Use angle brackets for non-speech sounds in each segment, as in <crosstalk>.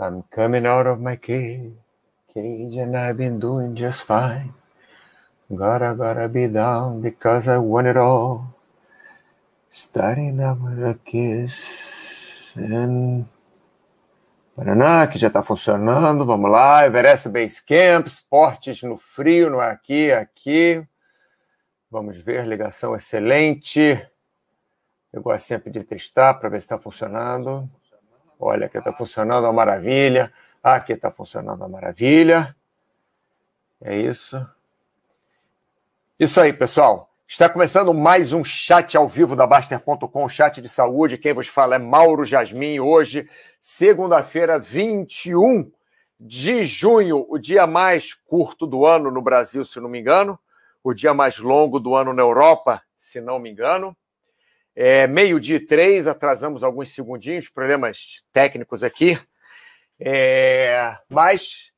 I'm coming out of my cage, cage and I've been doing just fine. Gotta, gotta be down because I want it all. Starting out with a kiss and... Paraná, que já está funcionando, vamos lá. Everest Base Camp, esportes no frio, no aqui, aqui. Vamos ver, ligação excelente. Eu gosto sempre de testar para ver se está funcionando. Olha, aqui está funcionando a maravilha. Aqui está funcionando a maravilha. É isso. Isso aí, pessoal. Está começando mais um chat ao vivo da Baster.com, chat de saúde. Quem vos fala é Mauro Jasmin. Hoje, segunda-feira, 21 de junho, o dia mais curto do ano no Brasil, se não me engano. O dia mais longo do ano na Europa, se não me engano. É, Meio-dia e três, atrasamos alguns segundinhos, problemas técnicos aqui. É, mas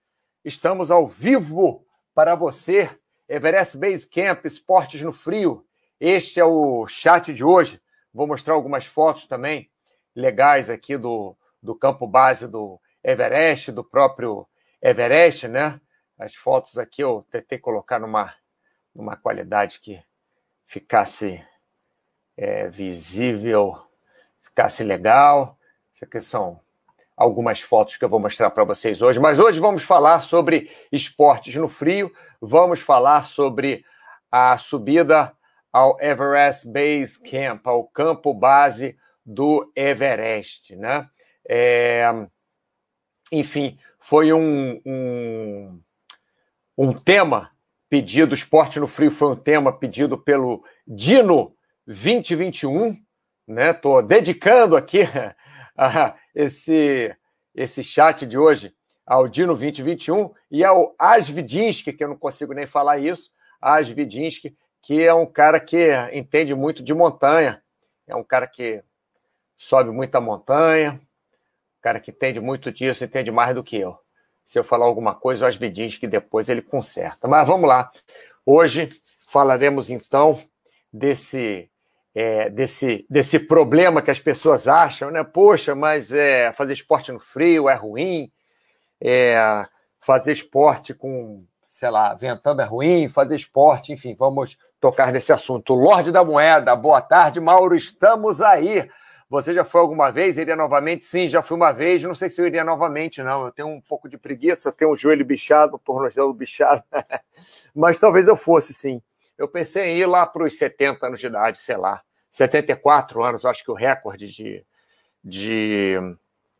estamos ao vivo para você, Everest Base Camp, Esportes no Frio. Este é o chat de hoje. Vou mostrar algumas fotos também legais aqui do, do campo base do Everest, do próprio Everest, né? As fotos aqui eu tentei colocar numa, numa qualidade que ficasse é, visível, ficasse legal. Isso aqui são algumas fotos que eu vou mostrar para vocês hoje. Mas hoje vamos falar sobre esportes no frio, vamos falar sobre a subida ao Everest Base Camp, ao campo base do Everest, né? É, enfim, foi um, um, um tema pedido, esporte no frio foi um tema pedido pelo Dino 2021, né? Tô dedicando aqui <laughs> a esse esse chat de hoje ao Dino 2021 e ao Asvidinsky, que eu não consigo nem falar isso, Asvidinsky, que é um cara que entende muito de montanha, é um cara que sobe muita montanha, um cara que entende muito disso, entende mais do que eu. Se eu falar alguma coisa, o Asvidinsky depois ele conserta. Mas vamos lá. Hoje falaremos então desse é, desse, desse problema que as pessoas acham, né? Poxa, mas é, fazer esporte no frio é ruim, é, fazer esporte com, sei lá, ventando é ruim, fazer esporte, enfim, vamos tocar nesse assunto. Lorde da Moeda, boa tarde, Mauro, estamos aí. Você já foi alguma vez? Iria novamente? Sim, já fui uma vez. Não sei se eu iria novamente, não. Eu tenho um pouco de preguiça, tenho um joelho bichado, um tornozelo bichado. <laughs> Mas talvez eu fosse, sim. Eu pensei em ir lá para os 70 anos de idade, sei lá, 74 anos, acho que o recorde de, de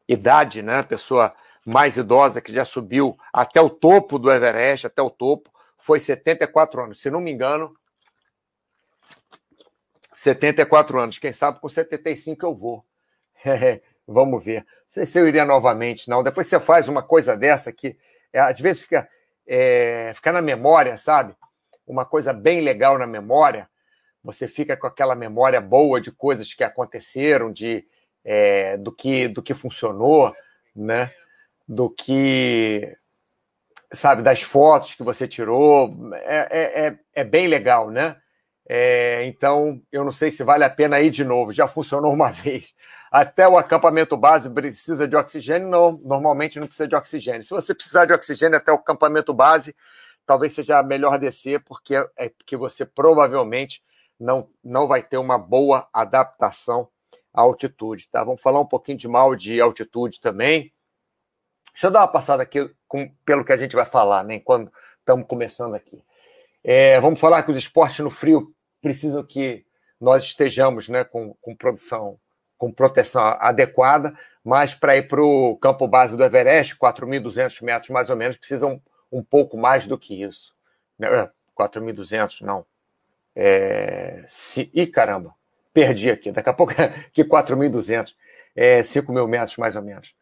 idade, né? Pessoa mais idosa que já subiu até o topo do Everest, até o topo, foi 74 anos. Se não me engano, 74 anos. Quem sabe com 75 eu vou. <laughs> Vamos ver. Não sei se eu iria novamente, não. Depois você faz uma coisa dessa que é, às vezes fica, é, fica na memória, sabe? Uma coisa bem legal na memória, você fica com aquela memória boa de coisas que aconteceram, de é, do que do que funcionou, né? Do que sabe das fotos que você tirou, é, é, é, é bem legal, né? É, então, eu não sei se vale a pena ir de novo. Já funcionou <laughs> uma vez. Até o acampamento base precisa de oxigênio? Não, normalmente não precisa de oxigênio. Se você precisar de oxigênio até o acampamento base, talvez seja melhor descer, porque é que você provavelmente não, não vai ter uma boa adaptação à altitude. Tá? Vamos falar um pouquinho de mal de altitude também. Deixa eu dar uma passada aqui com, pelo que a gente vai falar, né? Quando estamos começando aqui. É, vamos falar que os esportes no frio precisam que nós estejamos né, com, com produção, com proteção adequada, mas para ir para o campo base do Everest, 4.200 metros mais ou menos, precisam um pouco mais do que isso. 4.200, né? não. É, se, ih, caramba, perdi aqui. Daqui a pouco, <laughs> que 4.200, é, 5 mil metros mais ou menos.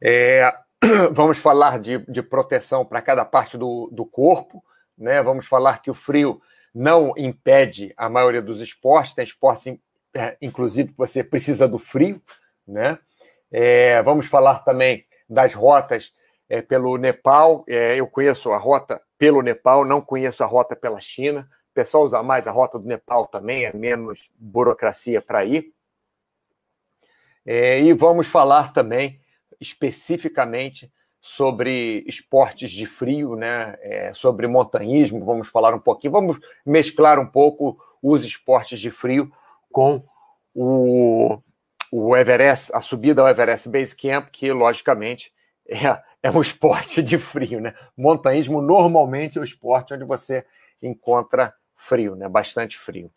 É, <clears throat> vamos falar de, de proteção para cada parte do, do corpo, né? Vamos falar que o frio não impede a maioria dos esportes, tem esportes, é, inclusive, que você precisa do frio, né? É, vamos falar também das rotas é, pelo Nepal. É, eu conheço a rota pelo Nepal, não conheço a rota pela China. O pessoal usa mais a rota do Nepal também, é menos burocracia para ir. É, e vamos falar também especificamente sobre esportes de frio, né? É, sobre montanhismo, vamos falar um pouquinho, vamos mesclar um pouco os esportes de frio com o, o Everest, a subida ao Everest Base Camp, que logicamente <laughs> é, é um <laughs> esporte de frio, né? Montanhismo normalmente é o esporte onde você encontra frio, né? Bastante frio.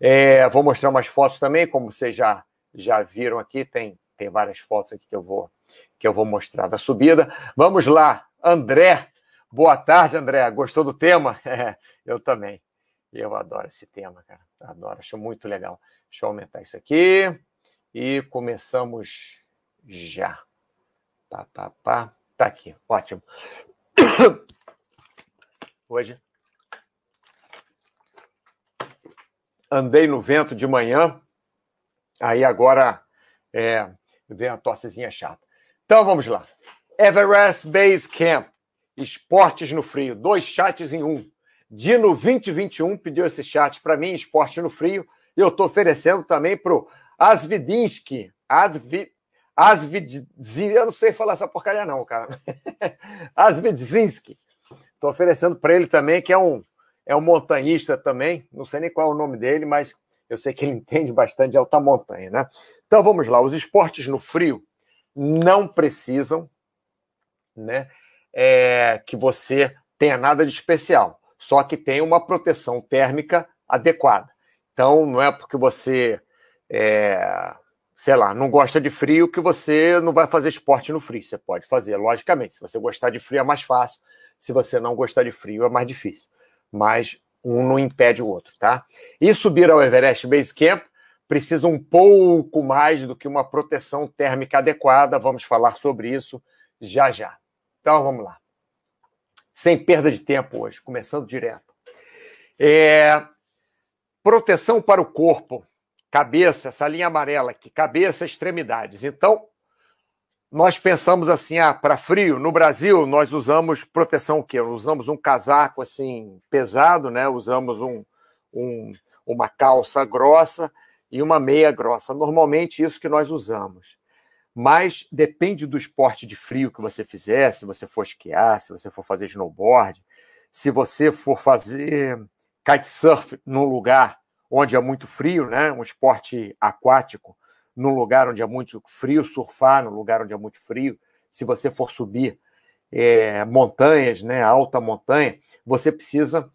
É, vou mostrar umas fotos também, como vocês já, já viram aqui, tem, tem várias fotos aqui que eu vou que eu vou mostrar da subida. Vamos lá, André. Boa tarde, André. Gostou do tema? <laughs> É, eu também. Eu adoro esse tema, cara. Adoro, acho muito legal. Deixa eu aumentar isso aqui. E começamos já. Pá, pá, pá. Tá aqui, ótimo. <coughs> Hoje andei no vento de manhã, aí agora é, vem a tossezinha chata. Então vamos lá. Everest Base Camp, esportes no frio, dois chats em um. Dino 2021 pediu esse chat para mim, esporte no frio, e eu estou oferecendo também para o Asvidinsky, Advi, Asvidzinski, eu não sei falar essa porcaria não, cara. <laughs> Asvidzinski. Estou oferecendo para ele também, que é um, é um montanhista também, não sei nem qual é o nome dele, mas eu sei que ele <laughs> entende bastante de alta montanha, né? Então vamos lá, os esportes no frio não precisam né, é, que você tenha nada de especial, só que tem uma proteção térmica adequada. Então, não é porque você, é, sei lá, não gosta de frio que você não vai fazer esporte no frio. Você pode fazer, logicamente. Se você gostar de frio é mais fácil, se você não gostar de frio é mais difícil. Mas um não impede o outro, tá? E subir ao Everest Base Camp precisa um pouco mais do que uma proteção térmica adequada. Vamos falar sobre isso já já. Então vamos lá. Sem perda de tempo hoje, começando direto. É... Proteção para o corpo, cabeça, essa linha amarela aqui, cabeça, extremidades. Então, nós pensamos assim, ah, para frio, no Brasil nós usamos proteção o quê? Usamos um casaco assim pesado, né? Usamos um, um uma calça grossa e uma meia grossa. Normalmente isso que nós usamos. Mas depende do esporte de frio que você fizer, se você for esquiar, se você for fazer snowboard, se você for fazer kitesurf num lugar onde é muito frio, né? um esporte aquático, num lugar onde é muito frio, surfar num lugar onde é muito frio, se você for subir é, montanhas, né, alta montanha, você precisa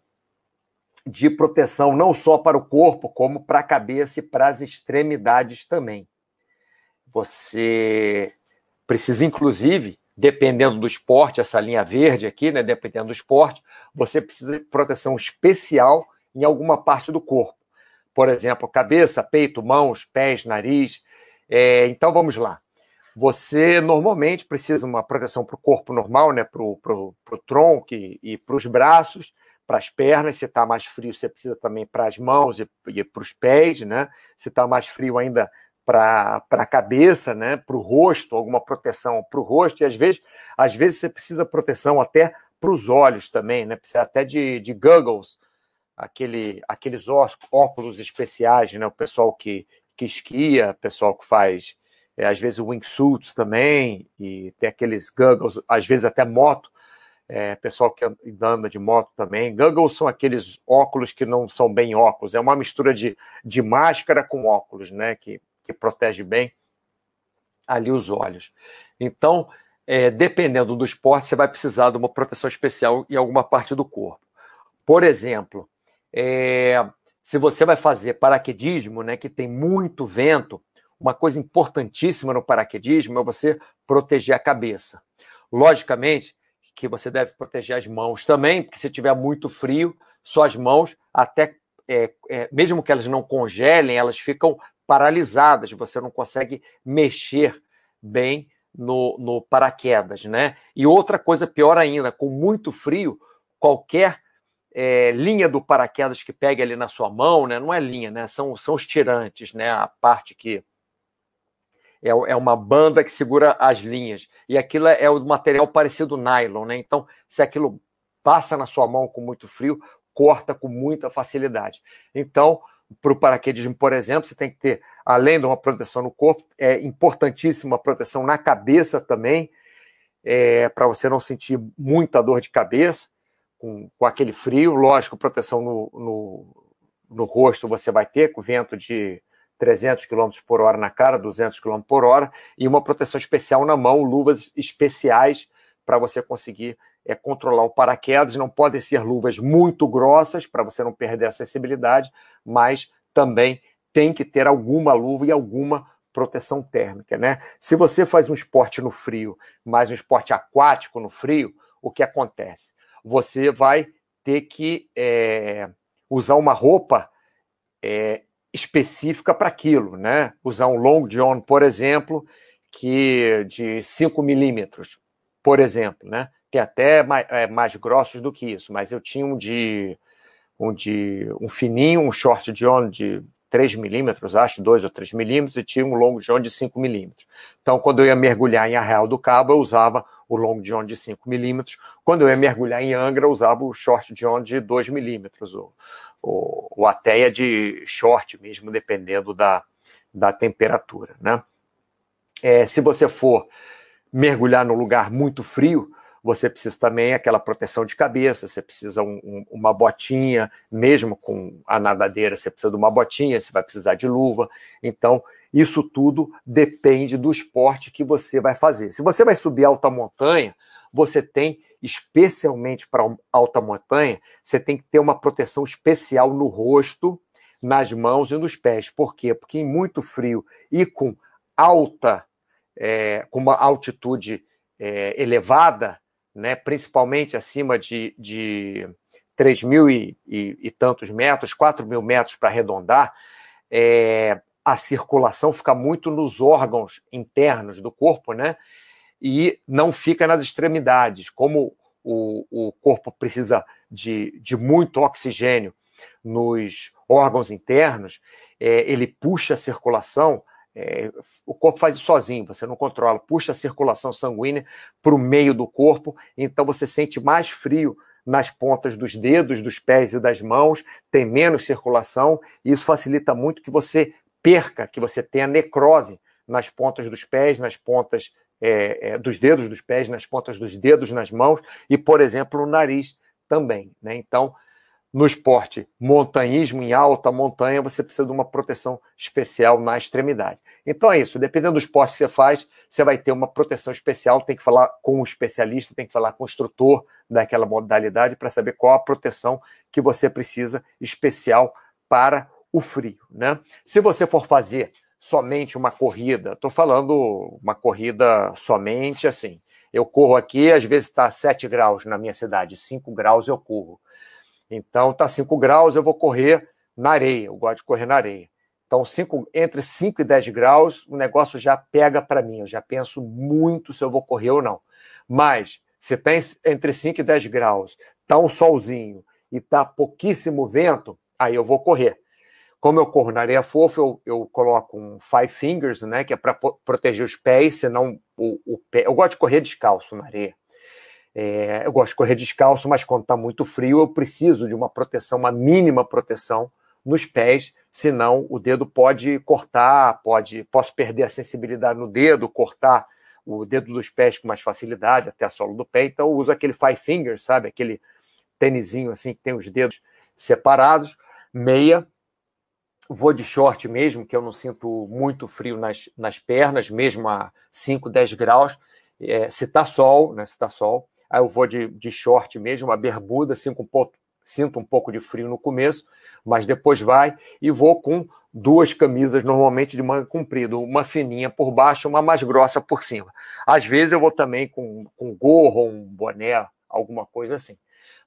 de proteção não só para o corpo, como para a cabeça e para as extremidades também. Você precisa, inclusive, dependendo do esporte, essa linha verde aqui, né, dependendo do esporte, você precisa de proteção especial em alguma parte do corpo. Por exemplo, cabeça, peito, mãos, pés, nariz. É, então vamos lá. Você normalmente precisa de uma proteção para o corpo normal, né, para o tronco e, e para os braços para as pernas, se está mais frio, você precisa também para as mãos e, e para os pés, né? Se está mais frio ainda para a cabeça, né? Para o rosto, alguma proteção para o rosto, e às vezes, às vezes você precisa proteção até para os olhos também, né? Precisa até de, de goggles, aquele, aqueles óculos especiais, né? O pessoal que, que esquia, o pessoal que faz, é, às vezes, wingsuits também, e tem aqueles goggles, às vezes até moto, é, pessoal que anda de moto também. Goggles são aqueles óculos que não são bem óculos, é uma mistura de, de máscara com óculos, né? Que, que protege bem ali os olhos. Então, é, dependendo do esporte, você vai precisar de uma proteção especial em alguma parte do corpo. Por exemplo, é, se você vai fazer paraquedismo, né, que tem muito vento, uma coisa importantíssima no paraquedismo é você proteger a cabeça. Logicamente, que você deve proteger as mãos também, porque se tiver muito frio, suas mãos, até é, é, mesmo que elas não congelem, elas ficam paralisadas, você não consegue mexer bem no, no paraquedas, né? E outra coisa pior ainda, com muito frio, qualquer é, linha do paraquedas que pegue ali na sua mão, né? Não é linha, né? São, são os tirantes, né? A parte que é, é uma banda que segura as linhas. E aquilo é, é o material parecido nylon, né? Então, se aquilo passa na sua mão com muito frio, corta com muita facilidade. Então, para o paraquedismo, por exemplo, você tem que ter, além de uma proteção no corpo, é importantíssima a proteção na cabeça também, é, para você não sentir muita dor de cabeça com, com aquele frio. Lógico, proteção no, no, no rosto você vai ter, com vento de 300 km por hora na cara, 200 km por hora, e uma proteção especial na mão, luvas especiais para você conseguir é, controlar o paraquedas. Não podem ser luvas muito grossas para você não perder a sensibilidade, mas também tem que ter alguma luva e alguma proteção térmica, né? Se você faz um esporte no frio, mais um esporte aquático no frio, o que acontece? Você vai ter que é, usar uma roupa é, específica para aquilo, né? Usar um long john, por exemplo, que de 5 milímetros, por exemplo, né? Tem até mais, é, mais grossos do que isso, mas eu tinha um de um de um fininho, um short john de 3 milímetros, acho, 2 ou 3 milímetros, e tinha um long john de 5 milímetros. Então, quando eu ia mergulhar em Arraial do Cabo, eu usava o long john de 5 milímetros. Quando eu ia mergulhar em Angra, eu usava o short john de 2 milímetros, ou, ou, ou até de short mesmo, dependendo da, da temperatura, né? É, se você for mergulhar num lugar muito frio, você precisa também aquela proteção de cabeça, você precisa um, um, uma botinha, mesmo com a nadadeira, você precisa de uma botinha, você vai precisar de luva. Então, isso tudo depende do esporte que você vai fazer. Se você vai subir alta montanha, você tem, especialmente para alta montanha, você tem que ter uma proteção especial no rosto, nas mãos e nos pés. Por quê? Porque em muito frio e com alta, é, com uma altitude é, elevada, né, principalmente acima de, de 3 mil e, e, e tantos metros, 4 mil metros para arredondar, é, a circulação fica muito nos órgãos internos do corpo, né? E não fica nas extremidades. Como o, o corpo precisa de, de muito oxigênio nos órgãos internos, é, ele puxa a circulação, é, o corpo faz isso sozinho, você não controla, puxa a circulação sanguínea para o meio do corpo, então você sente mais frio nas pontas dos dedos, dos pés e das mãos, tem menos circulação, e isso facilita muito que você perca, que você tenha necrose nas pontas dos pés, nas pontas é, é, dos dedos dos pés, nas pontas dos dedos, nas mãos, e, por exemplo, no nariz também. Né? Então, no esporte montanhismo em alta montanha, você precisa de uma proteção especial na extremidade. Então é isso, dependendo do esporte que você faz, você vai ter uma proteção especial, tem que falar com o especialista, tem que falar com o instrutor daquela modalidade para saber qual a proteção que você precisa especial para o frio. Né? Se você for fazer somente uma corrida, estou falando uma corrida somente assim, eu corro aqui, às vezes está 7 graus na minha cidade, 5 graus eu corro. Então, tá 5 graus, eu vou correr na areia. Eu gosto de correr na areia. Então, cinco, entre 5 e 10 graus, o negócio já pega para mim. Eu já penso muito se eu vou correr ou não. Mas, se tem entre 5 e 10 graus, tá um solzinho e tá pouquíssimo vento, aí eu vou correr. Como eu corro na areia fofa, eu, eu coloco um five fingers, né, que é para proteger os pés, senão o, o pé. Eu gosto de correr descalço na areia. É, eu gosto de correr descalço, mas quando está muito frio, eu preciso de uma proteção, uma mínima proteção nos pés, senão o dedo pode cortar, pode, posso perder a sensibilidade no dedo, cortar o dedo dos pés com mais facilidade, até a sola do pé. Então eu uso aquele five fingers, sabe? Aquele tênisinho assim que tem os dedos separados, meia. Vou de short mesmo, que eu não sinto muito frio nas, nas pernas, mesmo a 5, 10 graus. É, se tá sol, né? Se tá sol, Aí eu vou de, de short mesmo, uma bermuda, um, pouco, sinto um pouco de frio no começo, mas depois vai e vou com duas camisas normalmente de manga comprida, uma fininha por baixo, uma mais grossa por cima. Às vezes eu vou também com, com gorro, um boné, alguma coisa assim.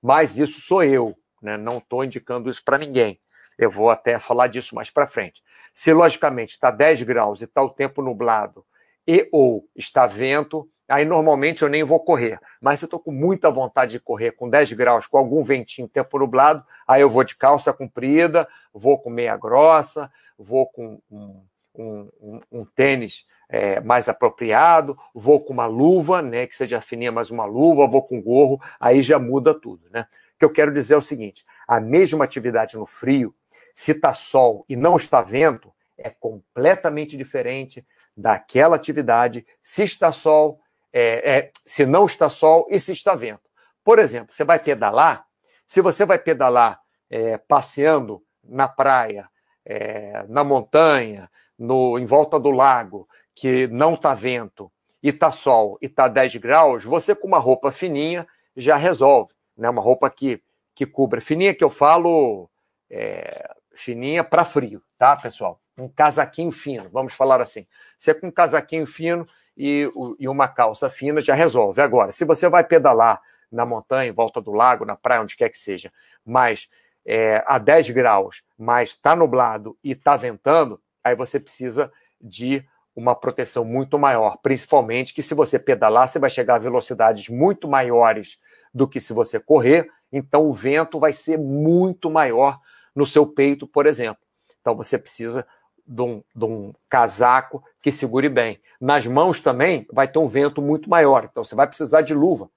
Mas isso sou eu, né? não estou indicando isso para ninguém. Eu vou até falar disso mais para frente. Se logicamente está 10 graus e está o tempo nublado e ou está vento, Aí normalmente eu nem vou correr. Mas se eu estou com muita vontade de correr com 10 graus, com algum ventinho, tempo nublado, aí eu vou de calça comprida, vou com meia grossa, vou com um, um, um, um tênis é, mais apropriado, vou com uma luva, né, que seja fininha, mais uma luva, vou com gorro, aí já muda tudo. Né? O que eu quero dizer é o seguinte: a mesma atividade no frio, se está sol e não está vento, é completamente diferente daquela atividade se está sol, é, é, se não está sol e se está vento. Por exemplo, você vai pedalar, se você vai pedalar é, passeando na praia, é, na montanha, no, em volta do lago, que não está vento, e está sol e está 10 graus, você com uma roupa fininha já resolve. Né? Uma roupa que, que cubra. Fininha que eu falo é, fininha para frio, tá, pessoal? Um casaquinho fino, vamos falar assim. Você com um casaquinho fino e, e uma calça fina já resolve. Agora, se você vai pedalar na montanha, em volta do lago, na praia, onde quer que seja, mas é, a 10 graus, mas está nublado e está ventando, aí você precisa de uma proteção muito maior, principalmente que se você pedalar, você vai chegar a velocidades muito maiores do que se você correr, então o vento vai ser muito maior no seu peito, por exemplo. Então você precisa de um, de um, casaco que segure bem. Nas mãos também vai ter um vento muito maior, então você vai precisar de luva.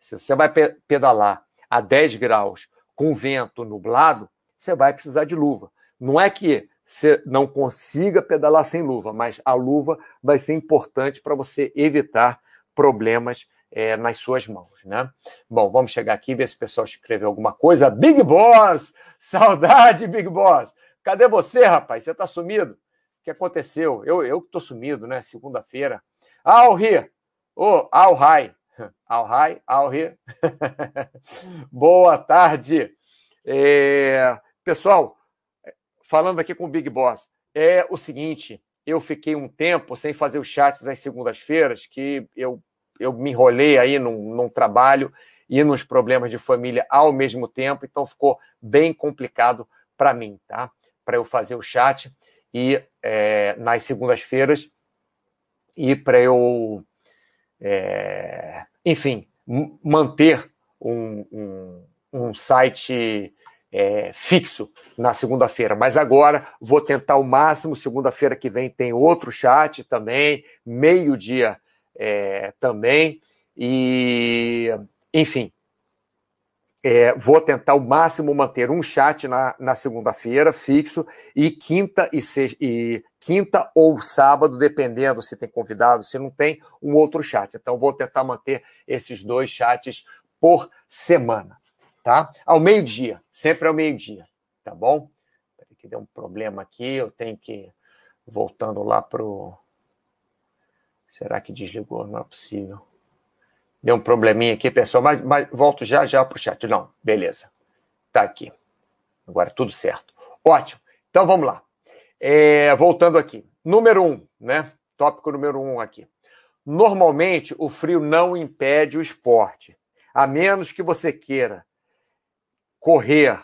Se você vai pedalar a 10 graus com vento nublado, você vai precisar de luva. Não é que você não consiga pedalar sem luva, mas a luva vai ser importante para você evitar problemas é, nas suas mãos, né? Bom, vamos chegar aqui ver se o pessoal escreveu alguma coisa. Big Boss! Saudade, Big Boss! Cadê você, rapaz? Você tá sumido? Que aconteceu? Eu, eu que tô sumido, né? Segunda-feira. Ao ri! Ô, ao rai! Ao rai, ao ri. Boa tarde! É... Pessoal, falando aqui com o Big Boss, é o seguinte: eu fiquei um tempo sem fazer os chats às segundas-feiras, que eu eu me enrolei aí num, num trabalho e nos problemas de família ao mesmo tempo, então ficou bem complicado para mim, tá? Para eu fazer o chat e é, nas segundas-feiras e para eu, é, enfim, manter um, um, um site é, fixo na segunda-feira. Mas agora vou tentar o máximo. Segunda-feira que vem tem outro chat também, meio-dia é, também. E, enfim, é, vou tentar o máximo manter um chat na, na segunda-feira, fixo, e quinta e, se, e quinta ou sábado, dependendo se tem convidado, se não tem, um outro chat. Então, vou tentar manter esses dois chats por semana, tá? Ao meio-dia, sempre ao meio-dia, tá bom? Que deu um problema aqui, eu tenho que voltando lá pro Será que desligou? Não é possível. Deu um probleminha aqui, pessoal, mas, mas volto já já para o chat. Não, beleza. Tá aqui. Agora tudo certo. Ótimo. Então vamos lá. É, voltando aqui. Número um, né? Tópico número um aqui. Normalmente o frio não impede o esporte, a menos que você queira correr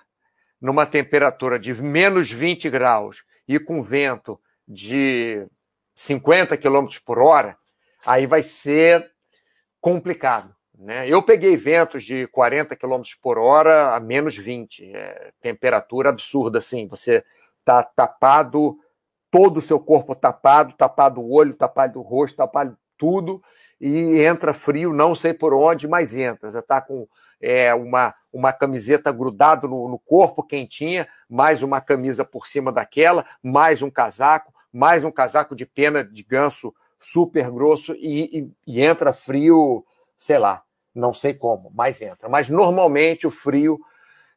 numa temperatura de menos 20 graus e com vento de 50 km por hora, aí vai ser complicado. Né? Eu peguei ventos de 40 km por hora a menos 20, é, temperatura absurda, assim, você tá tapado, todo o seu corpo tapado, tapado o olho, tapado o rosto, tapado tudo, e entra frio, não sei por onde, mas entra. Você está com é, uma, uma camiseta grudado no, no corpo quentinha, mais uma camisa por cima daquela, mais um casaco, mais um casaco de pena de ganso super grosso e, e, e entra frio, sei lá, não sei como, mas entra. Mas normalmente o frio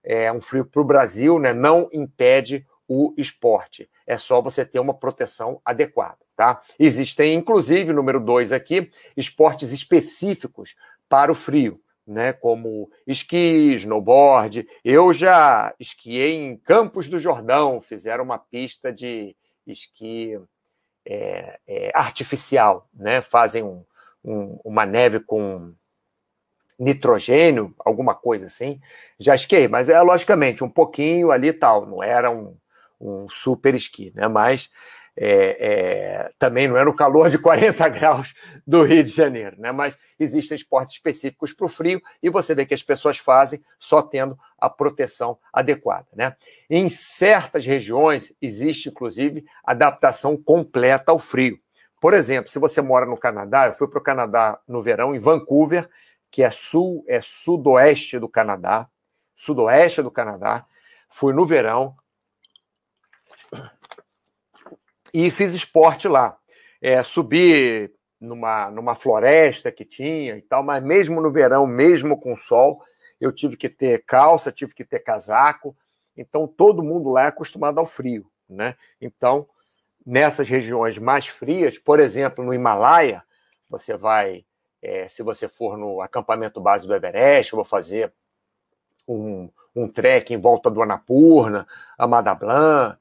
é um frio para o Brasil, né? Não impede o esporte. É só você ter uma proteção adequada, tá? Existem, inclusive, número dois aqui, esportes específicos para o frio, né? Como esqui, snowboard. Eu já esquiei em Campos do Jordão, fizeram uma pista de esqui é, é, artificial, né? Fazem um, um, uma neve com nitrogênio, alguma coisa assim. Já esquiei, mas é logicamente um pouquinho ali tal, não era um, um super esqui, né? Mas é, é, também não é no calor de 40 <laughs> graus do Rio de Janeiro, né? Mas existem esportes específicos para o frio e você vê que as pessoas fazem só tendo a proteção adequada, né? Em certas regiões existe inclusive adaptação completa ao frio. Por exemplo, se você mora no Canadá, eu fui para o Canadá no verão em Vancouver, que é sul, é sudoeste do Canadá, sudoeste do Canadá. Fui no verão, e fiz esporte lá. É, subi numa, numa floresta que tinha e tal, mas mesmo no verão, mesmo com sol, eu tive que ter calça, tive que ter casaco. Então, todo mundo lá é acostumado ao frio, né? Então, nessas regiões mais frias, por exemplo, no Himalaia, você vai, é, se você for no acampamento base do Everest, eu vou fazer um, um trek em volta do Annapurna, Amada Blanc,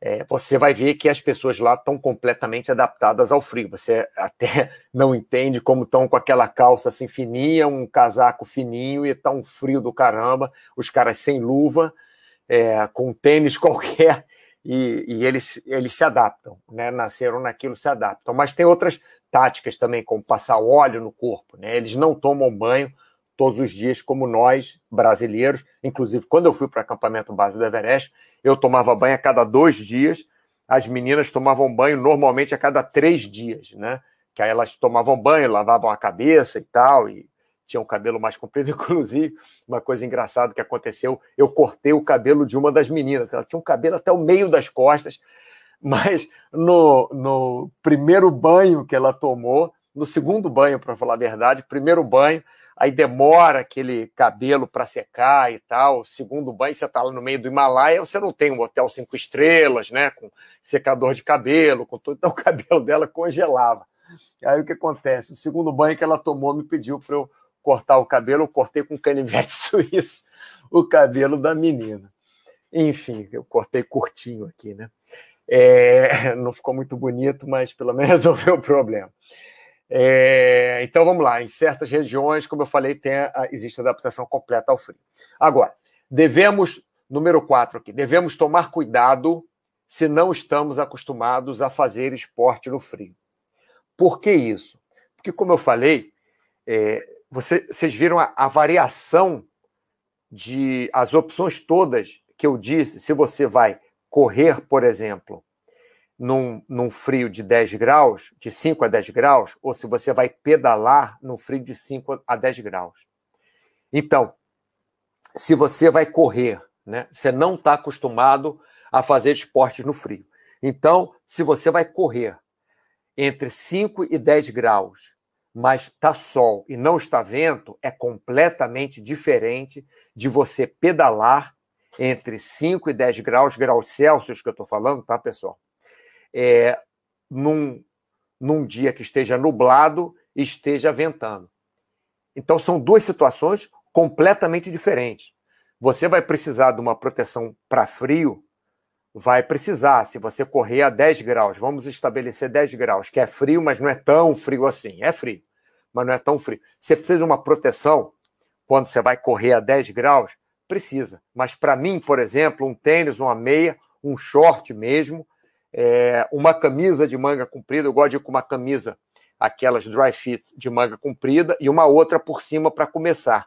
é, você vai ver que as pessoas lá estão completamente adaptadas ao frio. Você <laughs> até não entende como estão com aquela calça assim fininha, um casaco fininho e está um frio do caramba, os caras sem luva, é, com tênis <laughs> qualquer, e, e, eles, eles se adaptam, né? Nasceram naquilo, se adaptam. Mas tem outras táticas também, como passar óleo no corpo, né? Eles não tomam banho todos os dias, como nós, brasileiros. Inclusive, quando eu fui para o acampamento base do Everest, eu tomava banho a cada dois dias. As meninas tomavam banho normalmente a cada três dias, né? Que aí elas tomavam banho, lavavam a cabeça e tal, e tinham o cabelo mais comprido. <laughs> Inclusive, uma coisa engraçada que aconteceu, eu cortei o cabelo de uma das meninas. Ela tinha um cabelo até o meio das costas, mas no, no primeiro banho que ela tomou, no segundo banho, para falar a verdade, primeiro banho, aí demora aquele cabelo para secar e tal. Segundo banho, você está lá no meio do Himalaia, você não tem um hotel cinco estrelas, né? Com secador de cabelo, com tudo. Então <laughs> o cabelo dela congelava. Aí o que acontece? O segundo banho que ela tomou me pediu para eu cortar o cabelo, eu cortei com canivete <laughs> suíço o cabelo da menina. Enfim, eu cortei curtinho aqui, né? É, <laughs> não ficou muito bonito, mas pelo menos resolveu o problema. É, então vamos lá, em certas regiões, como eu falei, tem a, existe adaptação completa ao frio. Agora, devemos, número 4 aqui, devemos tomar cuidado se não estamos acostumados a fazer esporte no frio. Por que isso? Porque, como eu falei, é, você, vocês viram a, a variação de as opções todas que eu disse. Se você vai correr, por exemplo, num, num frio de 10 graus, de 5 a 10 graus, ou se você vai pedalar num frio de 5 a 10 graus. Então, se você vai correr, né, você não está acostumado a fazer esportes no frio. Então, se você vai correr entre 5 e 10 graus, mas está sol e não está vento, é completamente diferente de você pedalar entre 5 e 10 graus, graus Celsius, que eu estou falando, tá, pessoal? É, num, num dia que esteja nublado e esteja ventando. Então, são duas situações completamente diferentes. Você vai precisar de uma proteção para frio, vai precisar, se você correr a 10 graus, vamos estabelecer 10 graus, que é frio, mas não é tão frio assim. É frio, mas não é tão frio. Você precisa de uma proteção quando você vai correr a 10 graus? Precisa. Mas para mim, por exemplo, um tênis, uma meia, um short mesmo, é, uma camisa de manga comprida, eu gosto de ir com uma camisa, aquelas dry fit de manga comprida, e uma outra por cima para começar.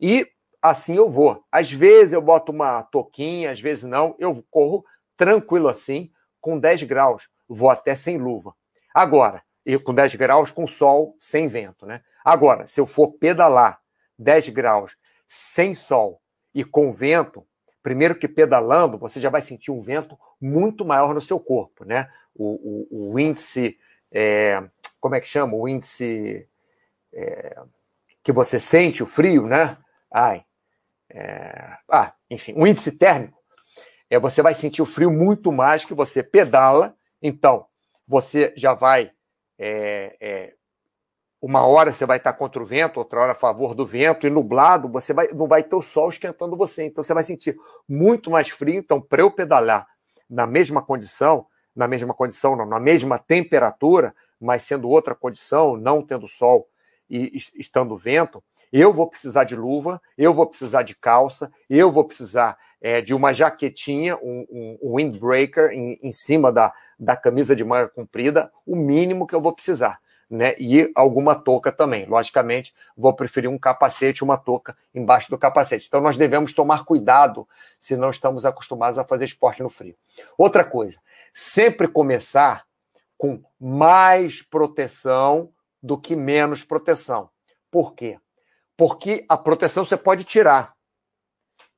E assim eu vou. Às vezes eu boto uma toquinha, às vezes não, eu corro tranquilo assim, com 10 graus, vou até sem luva. Agora, e com 10 graus, com sol, sem vento, né? Agora, se eu for pedalar 10 graus sem sol e com vento, primeiro que pedalando, você já vai sentir um vento muito maior no seu corpo, né? O, o, o índice, é, como é que chama? O índice é, que você sente o frio, né? Ai, é, ah, enfim, o índice térmico. É, você vai sentir o frio muito mais que você pedala, então você já vai é, é, uma hora você vai estar contra o vento, outra hora a favor do vento, e nublado, você vai, não vai ter o sol esquentando você. Então você vai sentir muito mais frio. Então, para eu pedalar na mesma condição, na mesma condição, não, na mesma temperatura, mas sendo outra condição, não tendo sol e estando vento, eu vou precisar de luva, eu vou precisar de calça, eu vou precisar é, de uma jaquetinha, um, um, windbreaker em, em cima da, da camisa de manga comprida, o mínimo que eu vou precisar né? E alguma touca também. Logicamente, vou preferir um capacete, uma touca embaixo do capacete. Então, nós devemos tomar cuidado se não estamos acostumados a fazer esporte no frio. Outra coisa, sempre começar com mais proteção do que menos proteção. Por quê? Porque a proteção você pode tirar.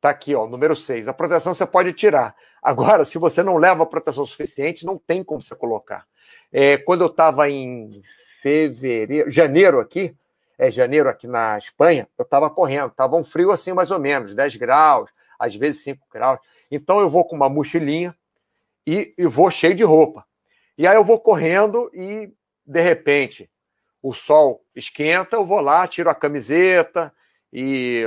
Tá aqui, ó, número 6. A proteção você pode tirar. Agora, se você não leva proteção suficiente, não tem como você colocar. É, quando eu estava em fevereiro, janeiro aqui, é janeiro aqui na Espanha, eu estava correndo, estava um frio assim mais ou menos, 10 graus, às vezes 5 graus. Então eu vou com uma mochilinha e, e vou cheio de roupa. E aí eu vou correndo e, de repente, o sol esquenta, eu vou lá, tiro a camiseta e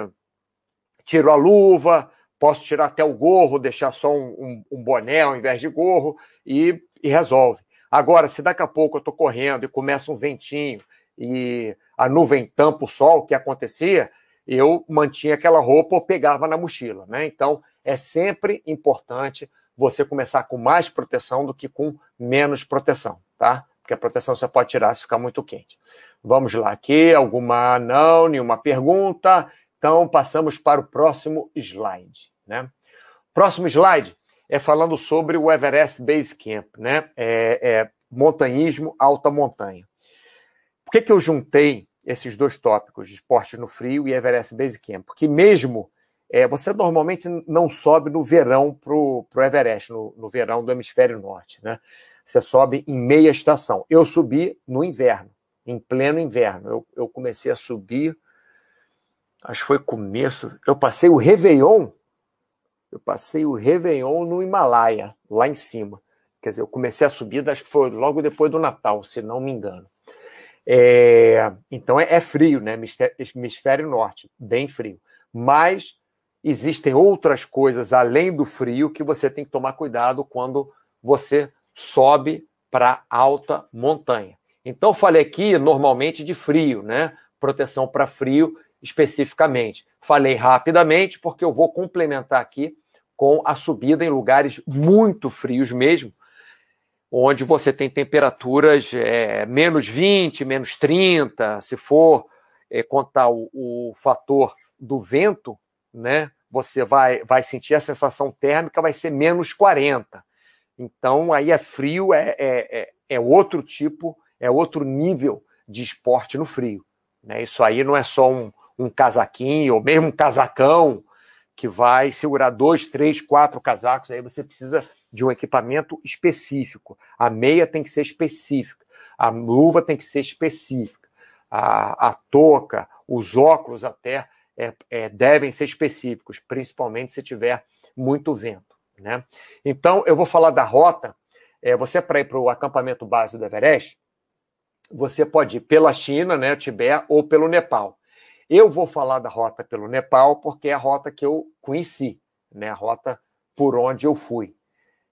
tiro a luva, posso tirar até o gorro, deixar só um, um, um boné ao invés de gorro e, e, resolve. Agora, se daqui a pouco eu estou correndo e começa um ventinho e a nuvem tampa o sol, o que acontecia, eu mantinha aquela roupa ou pegava na mochila. Né? Então, é sempre importante você começar com mais proteção do que com menos proteção, tá? Porque a proteção você pode tirar se ficar muito quente. Vamos lá aqui, alguma não, nenhuma pergunta. Então, passamos para o próximo slide. Né? Próximo slide é falando sobre o Everest Base Camp, né? É, é montanhismo, alta montanha. Por que, que eu juntei esses dois tópicos, esporte no frio e Everest Base Camp? Porque mesmo é, você normalmente não sobe no verão para o Everest, no, no, verão do hemisfério norte, né? Você sobe em meia estação. Eu subi no inverno, em pleno inverno. Eu, eu comecei a subir acho que foi começo. Eu passei o Réveillon. Eu passei o Réveillon no Himalaia, lá em cima. Quer dizer, eu comecei a subida, acho que foi logo depois do Natal, se não me engano. É, então é, é, frio, né? Hemisfério norte, bem frio. Mas existem outras coisas além do frio que você tem que tomar cuidado quando você sobe para alta montanha. Então, falei aqui normalmente de frio, né? Proteção para frio especificamente. Falei rapidamente porque eu vou complementar aqui com a subida em lugares muito frios mesmo, onde você tem temperaturas é, menos 20, menos 30, se for é, contar o, o, fator do vento, né, você vai, vai sentir a sensação térmica, vai ser menos 40. Então, aí é frio, é, é, é, é outro tipo, é outro nível de esporte no frio. Né? Isso aí não é só um, um casaquinho, ou mesmo um casacão, que vai segurar dois, três, quatro casacos, aí você precisa de um equipamento específico. A meia tem que ser específica, a luva tem que ser específica, a, a touca, os óculos até é, é, devem ser específicos, principalmente se tiver muito vento. Né? Então, eu vou falar da rota. É, você, para ir para o acampamento base do Everest, você pode ir pela China, né, Tibete, ou pelo Nepal. Eu vou falar da rota pelo Nepal porque é a rota que eu conheci, né? a rota por onde eu fui.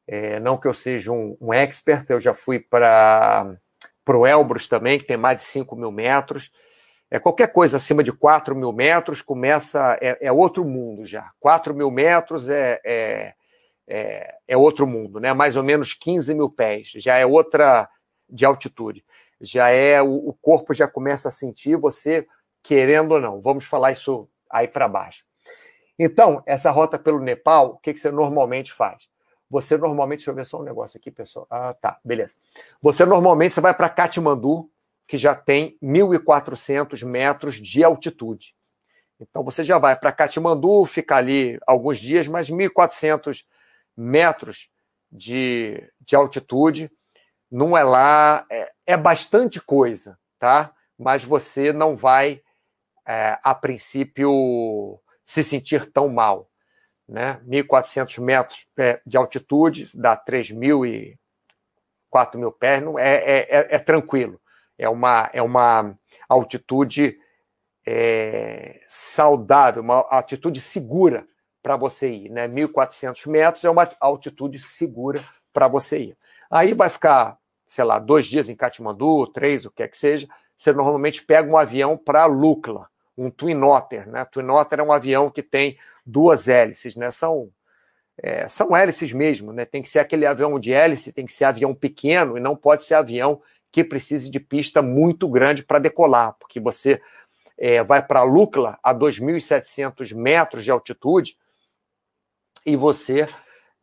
É, não que eu seja um, um expert, eu já fui para o Elbrus também, que tem mais de 5 mil metros. É, qualquer coisa acima de 4 mil metros começa, é, é outro mundo já. 4 mil metros é, é, é, é, outro mundo, né? mais ou menos 15 mil pés, já é outra de altitude. Já é, o, o corpo já começa a sentir, você querendo ou não. Vamos falar isso aí para baixo. Então, essa rota pelo Nepal, o que, que você normalmente faz? Você normalmente, deixa eu ver só um negócio aqui, pessoal. Ah, tá, beleza. Você normalmente você vai para Katmandu, que já tem 1.400 metros de altitude. Então você já vai para Katmandu, fica ali alguns dias, mas 1.400 metros de, de altitude não é lá, é, é bastante coisa, tá? Mas você não vai é, a princípio, se sentir tão mal. Né? 1.400 metros é, de altitude, dá 3.000 e 4 mil pés, não, é, é, é, é, tranquilo. É uma, é uma altitude é, saudável, uma altitude segura para você ir. Né? 1.400 metros é uma altitude segura para você ir. Aí vai ficar, sei lá, dois dias em Katmandu, três, o que é que seja. Você normalmente pega um avião para Lukla, um Twin Otter. Né? Twin Otter é um avião que tem duas hélices, né? São, é, são hélices mesmo, né? Tem que ser aquele avião de hélice, tem que ser avião pequeno e não pode ser avião que precise de pista muito grande para decolar, porque você é, vai para Lukla a 2.700 metros de altitude e você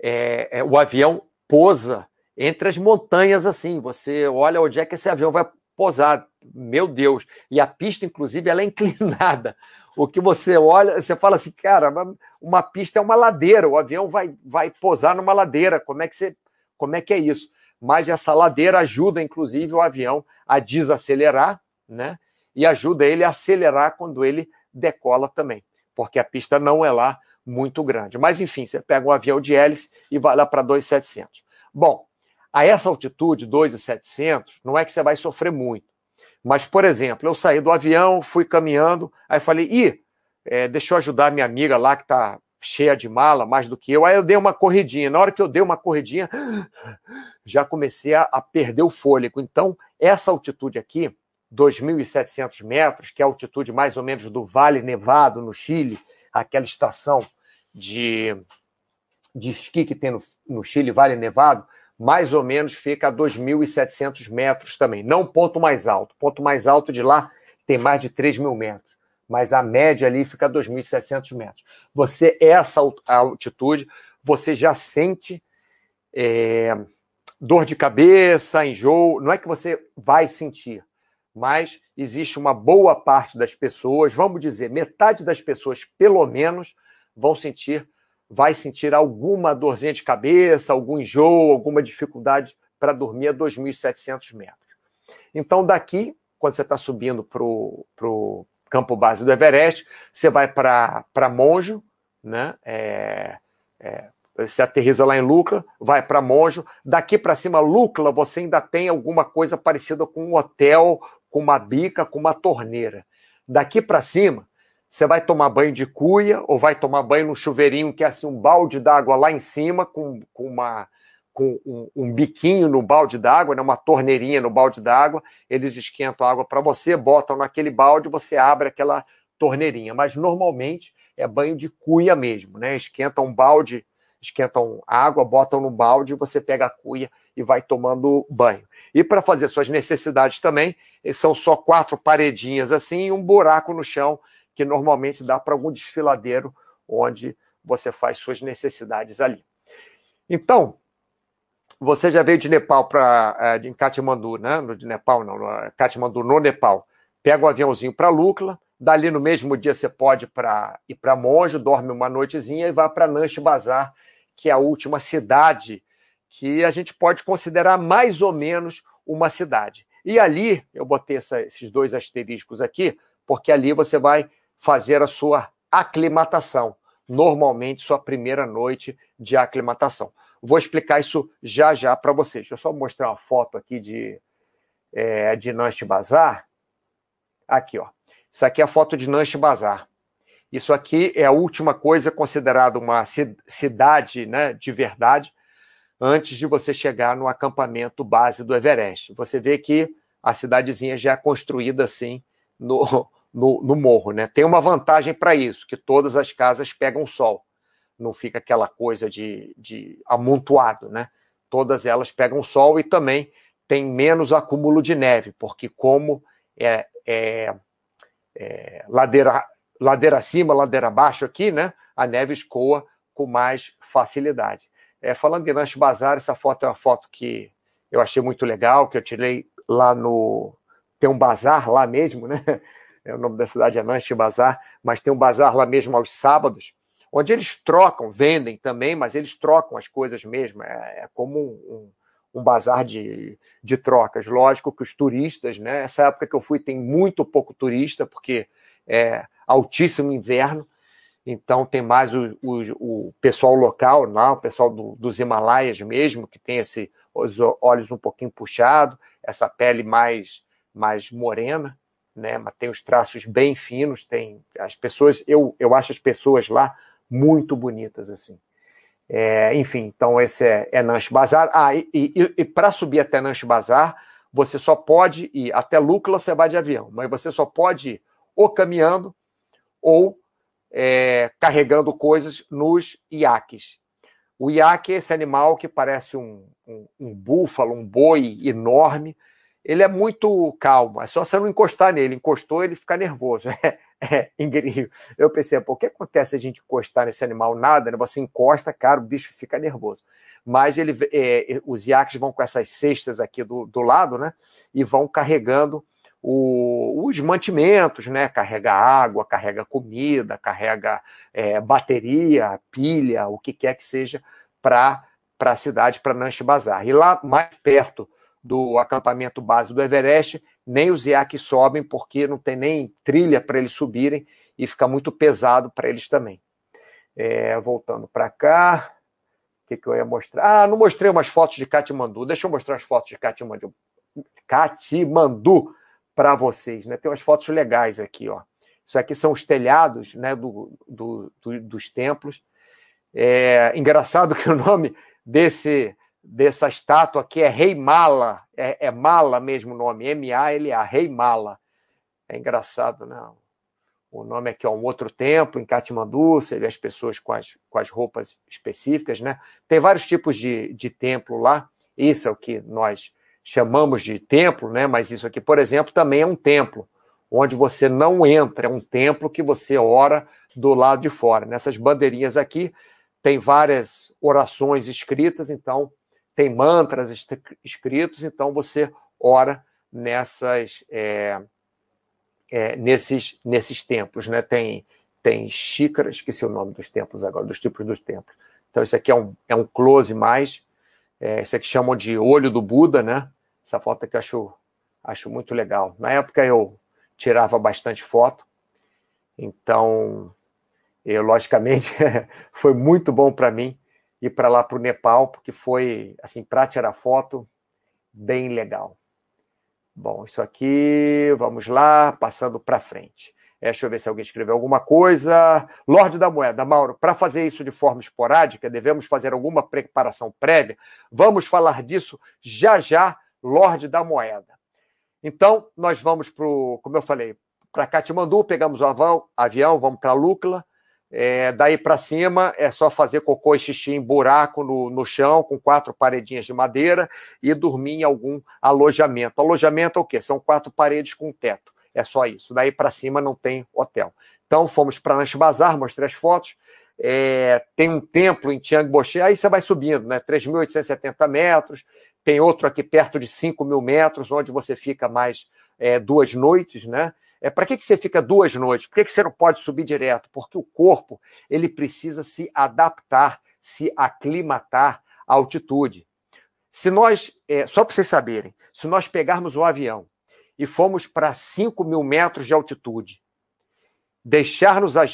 é, é, o avião pousa entre as montanhas assim. Você olha onde é que esse avião vai posar. Meu Deus! E a pista, inclusive, ela é inclinada. O que você olha, você fala assim, cara, uma pista é uma ladeira, o avião vai, vai posar numa ladeira. Como é que você, como é que é isso? Mas essa ladeira ajuda, inclusive, o avião a desacelerar, né? E ajuda ele a acelerar quando ele decola também, porque a pista não é lá muito grande. Mas enfim, você pega um avião de hélice e vai lá para 2,700. Bom, a essa altitude, 2,700, não é que você vai sofrer muito. Mas, por exemplo, eu saí do avião, fui caminhando, aí falei, ih, é, deixa eu ajudar minha amiga lá que está cheia de mala, mais do que eu. Aí eu dei uma corridinha. Na hora que eu dei uma corridinha, <gasps> já comecei a, a perder o fôlego. Então, essa altitude aqui, 2.700 metros, que é a altitude mais ou menos do Vale Nevado, no Chile, aquela estação de, de esqui que tem no, no Chile, Vale Nevado, mais ou menos fica a 2.700 metros também. Não ponto mais alto. Ponto mais alto de lá tem mais de 3 mil metros. Mas a média ali fica a 2.700 metros. Você, essa altitude, você já sente é, dor de cabeça, enjoo. Não é que você vai sentir, mas existe uma boa parte das pessoas, vamos dizer, metade das pessoas, pelo menos, vão sentir, vai sentir alguma dorzinha de cabeça, algum enjoo, alguma dificuldade para dormir a 2.700 metros. Então, daqui, quando você está subindo para o campo base do Everest, você vai para Monjo, né? É, é, você aterriza lá em Lucla, vai para Monjo. Daqui para cima, Lucla, você ainda tem alguma coisa parecida com um hotel com uma bica, com uma torneira. Daqui para cima, você vai tomar banho de cuia ou vai tomar banho num chuveirinho que é assim um balde d'água lá em cima com, com uma com um, um biquinho no balde d'água, né, uma torneirinha no balde d'água, eles esquentam a água para você, botam naquele balde, você abre aquela torneirinha. Mas normalmente é banho de cuia mesmo, né? Esquentam um balde, esquentam água, botam no balde, você pega a cuia e vai tomando banho. E para fazer suas necessidades também, são só quatro paredinhas assim e um buraco no chão, que normalmente dá para algum desfiladeiro onde você faz suas necessidades ali. Então, você já veio de Nepal para é, em Katmandu, né? No de Nepal não, no Katmandu no Nepal. Pega o um aviãozinho para Lukla, dali no mesmo dia você pode pra, ir para Monjo, dorme uma noitezinha e vai para Nanche Bazar, que é a última cidade que a gente pode considerar mais ou menos uma cidade. E ali, eu botei essa, esses dois asteriscos aqui, porque ali você vai fazer a sua aclimatação. Normalmente, sua primeira noite de aclimatação. Vou explicar isso já já para vocês. Deixa eu só mostrar uma foto aqui de, é, de Nanche Bazar. Aqui, ó. Isso aqui é a foto de Nanche Bazar. Isso aqui é a última coisa considerada uma cidade né, de verdade antes de você chegar no acampamento base do Everest. Você vê que a cidadezinha já é construída assim no, no, no morro, né? Tem uma vantagem para isso, que todas as casas pegam sol. Não fica aquela coisa de, de amontoado, né? Todas elas pegam sol e também tem menos acúmulo de neve, porque como é, é, é ladeira, ladeira acima, ladeira abaixo aqui, né? A neve escoa com mais facilidade. É, falando de Lanche Bazar, essa foto é uma foto que eu achei muito legal, que eu tirei lá no. Tem um bazar lá mesmo, né? É, o nome da cidade é Lanche Bazar, mas tem um bazar lá mesmo aos sábados, onde eles trocam, vendem também, mas eles trocam as coisas mesmo. É, é como um, um, um, bazar de, de trocas. Lógico que os turistas, né? Essa época que eu fui tem muito pouco turista, porque é altíssimo inverno, então tem mais o, o, o pessoal local, não, o pessoal do, dos Himalaias mesmo, que tem esse, os olhos um pouquinho puxados, essa pele mais, mais morena, né? Mas tem os traços bem finos, tem as pessoas, eu, eu acho as pessoas lá muito bonitas assim. É, enfim, então esse é, é Nanche Bazar. Ah, e, e, e para subir até Nanche Bazar, você só pode ir até Lúcula, você vai de avião, mas você só pode ir ou caminhando ou é, carregando coisas nos iaques. O iaque é esse animal que parece um, um, um búfalo, um boi enorme, ele é muito calmo. É só você não encostar nele. Encostou, ele fica nervoso. <laughs> É, é Eu pensei, pô, o que acontece se a gente encostar nesse animal? Nada, né? Você encosta, cara, o bicho fica nervoso. Mas ele, é, os iaques vão com essas cestas aqui do, do lado, né? E vão carregando o, os mantimentos, né? Carrega água, carrega comida, carrega é, bateria, pilha, o que quer que seja, para a cidade, para Nanche Bazar. E lá mais perto do acampamento base do Everest, nem os iaques sobem, porque não tem nem trilha para eles subirem e fica muito pesado para eles também. É, voltando para cá, o que, que, eu ia mostrar? Ah, não mostrei umas fotos de Katmandu. Deixa eu mostrar as fotos de Katmandu, Katmandu para vocês. Né? Tem umas fotos legais aqui. Ó. Isso aqui são os telhados né, do, do, do dos templos. É engraçado <laughs> que o nome desse dessa estátua aqui é Rei Mala, é, é Mala mesmo o nome, M-A-L-A, Rei Mala. É engraçado, né? O nome aqui é um outro templo, em Katmandu, você vê as pessoas com as, com as roupas específicas, né? Tem vários tipos de, de templo lá, isso é o que nós chamamos de templo, né? Mas isso aqui, por exemplo, também é um templo, onde você não entra, é um templo que você ora do lado de fora. Nessas bandeirinhas aqui tem várias orações escritas, então tem mantras escritos, então você ora nessas é, é, nesses nesses templos, né? Tem tem xícaras, esqueci o nome dos templos agora, dos tipos dos templos. Então isso aqui é um, é um close mais, é, isso aqui chamam de olho do Buda, né? Essa foto aqui eu acho acho muito legal. Na época eu tirava bastante foto, então eu logicamente <laughs> foi muito bom para mim ir para lá para o Nepal, porque foi, assim, para tirar foto, bem legal. Bom, isso aqui, vamos lá, passando para frente. É, deixa eu ver se alguém escreveu alguma coisa. Lorde da Moeda, Mauro, para fazer isso de forma esporádica, devemos fazer alguma preparação prévia? Vamos falar disso já já, Lorde da Moeda. Então, nós vamos para como eu falei, para Katmandu, pegamos o avião, avião vamos para Lukla, é, daí para cima é só fazer cocô e xixi em buraco no, no chão, com quatro paredinhas de madeira, e dormir em algum alojamento. Alojamento é o quê? São quatro paredes com teto. É só isso. Daí para cima não tem hotel. Então fomos para Lanche Bazar, mostrei as fotos. É, tem um templo em Chiang Boche, aí você vai subindo, né? 3.870 metros. Tem outro aqui perto de 5 mil metros, onde você fica mais é, duas noites, né? É, Para que, que você fica duas noites? Por que, que você não pode subir direto? Porque o corpo ele precisa se adaptar, se aclimatar à altitude. Se nós, é, só para vocês saberem, se nós pegarmos um avião e formos para 5 mil metros de altitude, deixar-nos a,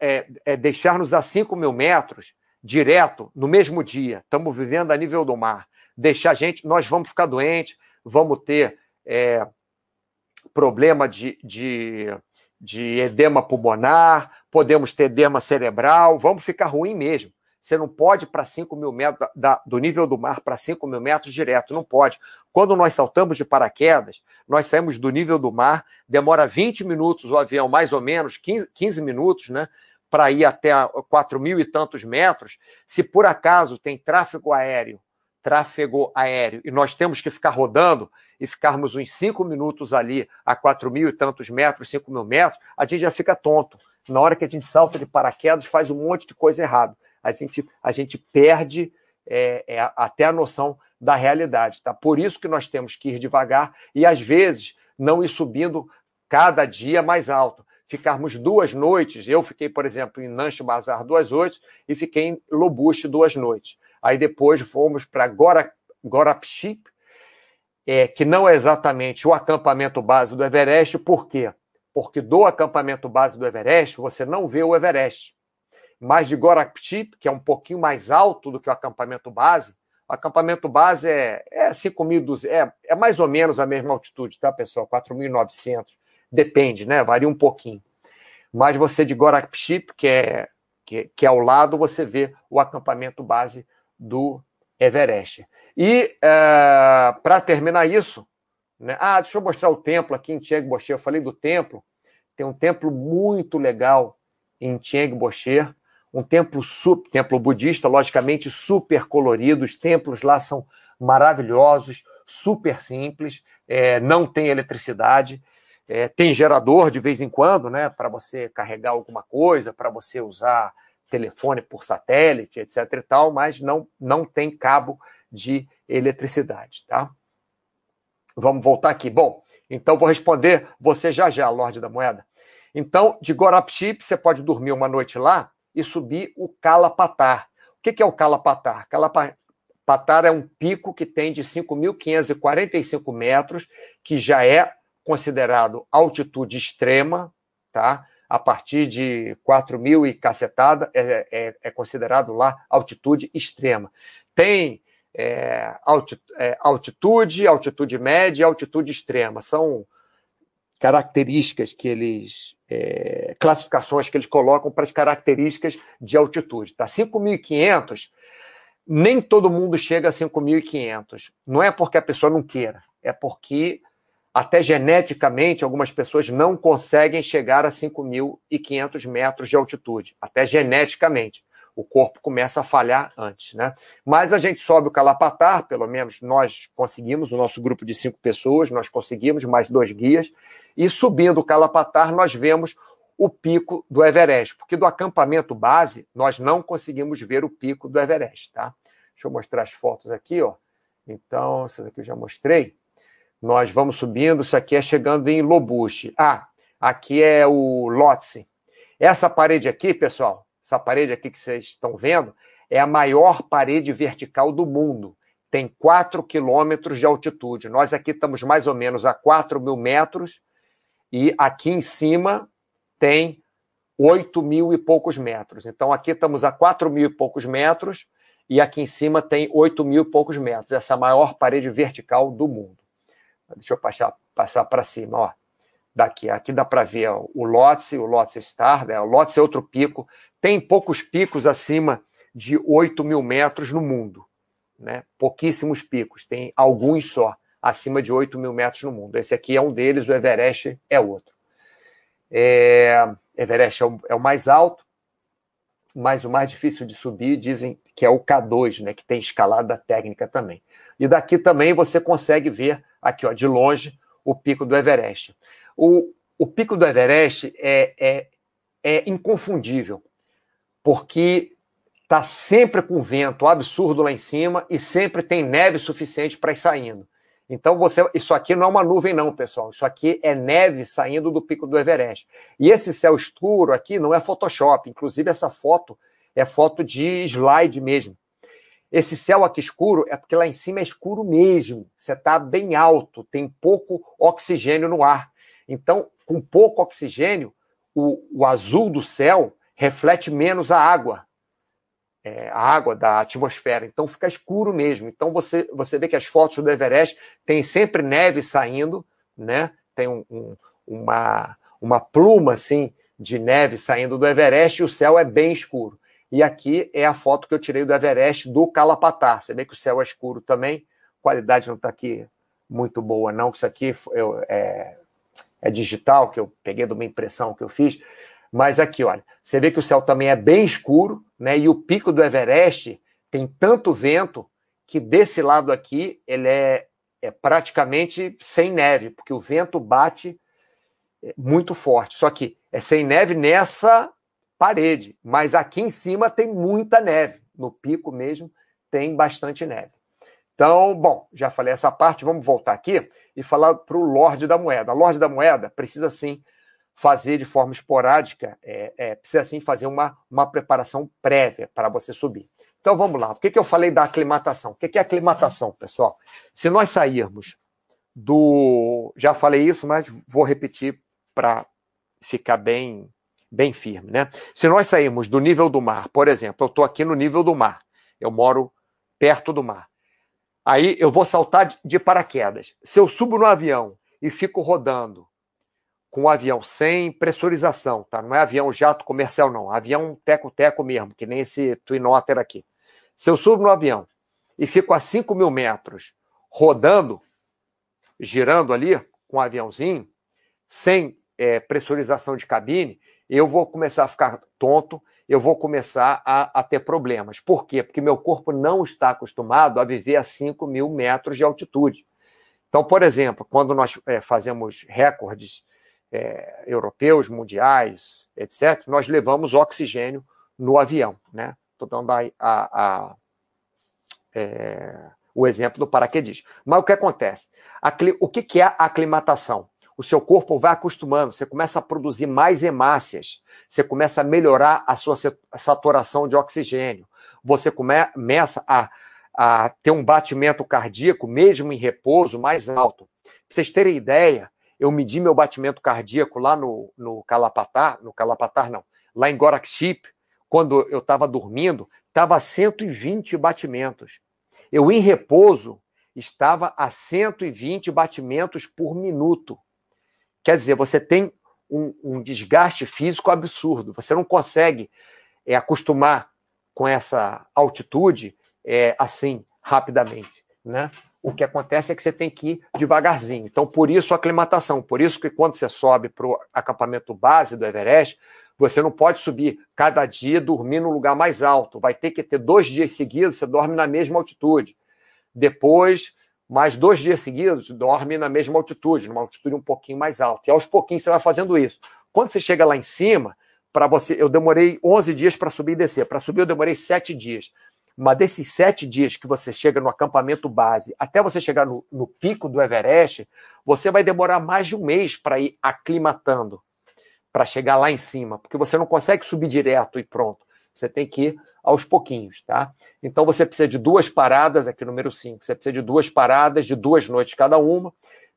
é, é, deixar a 5 mil metros direto no mesmo dia, estamos vivendo a nível do mar, deixar a gente, nós vamos ficar doentes, vamos ter é, problema de, de, de edema pulmonar, podemos ter edema cerebral, vamos ficar ruim mesmo. Você não pode para 5 mil metros, da, do nível do mar para 5 mil metros direto, não pode. Quando nós saltamos de paraquedas, nós saímos do nível do mar, demora 20 minutos o avião, mais ou menos, 15, 15 minutos, né? Para ir até 4 mil e tantos metros. Se por acaso tem tráfego aéreo, tráfego aéreo, e nós temos que ficar rodando, e ficarmos uns cinco minutos ali a quatro mil e tantos metros, cinco mil metros, a gente já fica tonto. Na hora que a gente salta de paraquedas, faz um monte de coisa errada. A gente, a gente perde é, é, até a noção da realidade. Tá? Por isso que nós temos que ir devagar e, às vezes, não ir subindo cada dia mais alto. Ficarmos duas noites, eu fiquei, por exemplo, em Nanche Bazar duas noites e fiquei em Lobuche duas noites. Aí depois fomos para Gorapchip, é, que não é exatamente o acampamento base do Everest, por quê? Porque do acampamento base do Everest você não vê o Everest. Mas de Gorakchip, que é um pouquinho mais alto do que o acampamento base, o acampamento base é, é 5.200, é, é mais ou menos a mesma altitude, tá, pessoal? 4.900, depende, né? Varia um pouquinho. Mas você de Gorakchip, que é, que, que é ao lado, você vê o acampamento base do Everest. E é, para terminar isso, né? ah, deixa eu mostrar o templo aqui em Chiang Boche. Eu falei do templo. Tem um templo muito legal em Chiang Boche, um templo super, templo budista, logicamente super colorido. Os templos lá são maravilhosos, super simples, é, não tem eletricidade, é, tem gerador de vez em quando, né, para você carregar alguma coisa, para você usar telefone por satélite, etc. e tal, mas não, não tem cabo de eletricidade, tá? Vamos voltar aqui. Bom, então vou responder você já já, Lorde da Moeda. Então, de Gorapchip, você pode dormir uma noite lá e subir o Calapatar. O que é o Calapatar? Calapatar é um pico que tem de 5.545 metros, que já é considerado altitude extrema, tá? A partir de 4 mil e cacetada é, é, é considerado lá altitude extrema. Tem é, é altitude, altitude média e altitude extrema. São características que eles. É, classificações que eles colocam para as características de altitude. Tá? 5.500, nem todo mundo chega a 5.500. Não é porque a pessoa não queira, é porque até geneticamente, algumas pessoas não conseguem chegar a 5.500 metros de altitude, até geneticamente. O corpo começa a falhar antes, né? Mas a gente sobe o Calapatar, pelo menos nós conseguimos, o nosso grupo de cinco pessoas, nós conseguimos, mais dois guias, e subindo o Calapatar, nós vemos o pico do Everest, porque do acampamento base, nós não conseguimos ver o pico do Everest, tá? Deixa eu mostrar as fotos aqui, ó. Então, essa daqui eu já mostrei. Nós vamos subindo, isso aqui é chegando em Lobuche. Ah, aqui é o Lhotse. Essa parede aqui, pessoal, essa parede aqui que vocês estão vendo, é a maior parede vertical do mundo. Tem 4 quilômetros de altitude. Nós aqui estamos mais ou menos a 4 mil metros e aqui em cima tem 8 mil e poucos metros. Então aqui estamos a 4 mil e poucos metros e aqui em cima tem 8 mil e poucos metros. Essa é a maior parede vertical do mundo. Deixa eu passar, passar para cima, ó. Daqui, aqui dá para ver ó, o Lotse, o Lotse Star, né? O Lotse é outro pico. Tem poucos picos acima de 8 mil metros no mundo, né? Pouquíssimos picos, tem alguns só acima de 8 mil metros no mundo. Esse aqui é um deles, o Everest é outro. É, Everest é o, é o mais alto, mas o mais difícil de subir dizem que é o K2, né, que tem escalada técnica também. E daqui também você consegue ver aqui, ó, de longe, o pico do Everest. O, o pico do Everest é, é, é inconfundível, porque está sempre com vento absurdo lá em cima e sempre tem neve suficiente para ir saindo. Então você, isso aqui não é uma nuvem não, pessoal. Isso aqui é neve saindo do pico do Everest. E esse céu escuro aqui não é Photoshop. Inclusive essa foto é foto de slide mesmo. Esse céu aqui escuro é porque lá em cima é escuro mesmo. Você está bem alto, tem pouco oxigênio no ar. Então, com pouco oxigênio, o, o azul do céu reflete menos a água, é, a água da atmosfera. Então, fica escuro mesmo. Então, você, você vê que as fotos do Everest tem sempre neve saindo, né? Tem um, um, uma, uma pluma assim de neve saindo do Everest e o céu é bem escuro. E aqui é a foto que eu tirei do Everest do Calapatar. Você vê que o céu é escuro também. Qualidade não está aqui muito boa, não. Isso aqui eu, é, é digital, que eu peguei de uma impressão que eu fiz. Mas aqui, olha, você vê que o céu também é bem escuro, né? E o pico do Everest tem tanto vento que desse lado aqui ele é, é praticamente sem neve, porque o vento bate é, muito forte. Só que é sem neve nessa parede, mas aqui em cima tem muita neve. No pico mesmo tem bastante neve. Então, bom, já falei essa parte, vamos voltar aqui e falar para o Lorde da Moeda. A Lorde da Moeda precisa sim fazer de forma esporádica, é, é, precisa sim fazer uma, uma preparação prévia para você subir. Então vamos lá. O que, que eu falei da aclimatação? O que, que é aclimatação, pessoal? Se nós sairmos do. Já falei isso, mas vou repetir para ficar bem bem firme, né? Se nós sairmos do nível do mar, por exemplo, eu estou aqui no nível do mar, eu moro perto do mar. Aí eu vou saltar de paraquedas. Se eu subo no avião e fico rodando com o avião sem pressurização, tá? Não é avião jato comercial, não. Avião teco-teco mesmo, que nem esse Twin Otter aqui. Se eu subo no avião e fico a 5 mil metros rodando, girando ali com o aviãozinho, sem é, pressurização de cabine, eu vou começar a ficar tonto, eu vou começar a, a, ter problemas. Por quê? Porque meu corpo não está acostumado a viver a 5 mil metros de altitude. Então, por exemplo, quando nós é, fazemos recordes é, europeus, mundiais, etc., nós levamos oxigênio no avião. Né? Estou dando a, a, é, o exemplo do paraquedismo. Mas o que acontece? o que, que é aclimatação? O seu corpo vai acostumando, você começa a produzir mais hemácias, você começa a melhorar a sua saturação de oxigênio, você começa a, a ter um batimento cardíaco, mesmo em repouso, mais alto. Pra vocês terem ideia, eu medi meu batimento cardíaco lá no, no Calapatar, no Calapatar não, lá em Gorakship, quando eu estava dormindo, estava a 120 batimentos. Eu, em repouso, estava a 120 batimentos por minuto. Quer dizer, você tem um, um desgaste físico absurdo. Você não consegue é, acostumar com essa altitude é, assim, rapidamente. Né? O que acontece é que você tem que ir devagarzinho. Então, por isso a aclimatação. Por isso que quando você sobe para o acampamento base do Everest, você não pode subir cada dia dormir no lugar mais alto. Vai ter que ter dois dias seguidos, você dorme na mesma altitude. Depois, mais dois dias seguidos, dorme na mesma altitude, numa altitude um pouquinho mais alta. E aos pouquinhos você vai fazendo isso. Quando você chega lá em cima, para você, eu demorei 11 dias para subir e descer. Para subir, eu demorei sete dias. Mas desses sete dias que você chega no acampamento base até você chegar no, no pico do Everest, você vai demorar mais de um mês para ir aclimatando para chegar lá em cima, porque você não consegue subir direto e pronto. Você tem que ir aos pouquinhos, tá? Então você precisa de duas paradas, aqui número 5, você precisa de duas paradas de duas noites cada uma.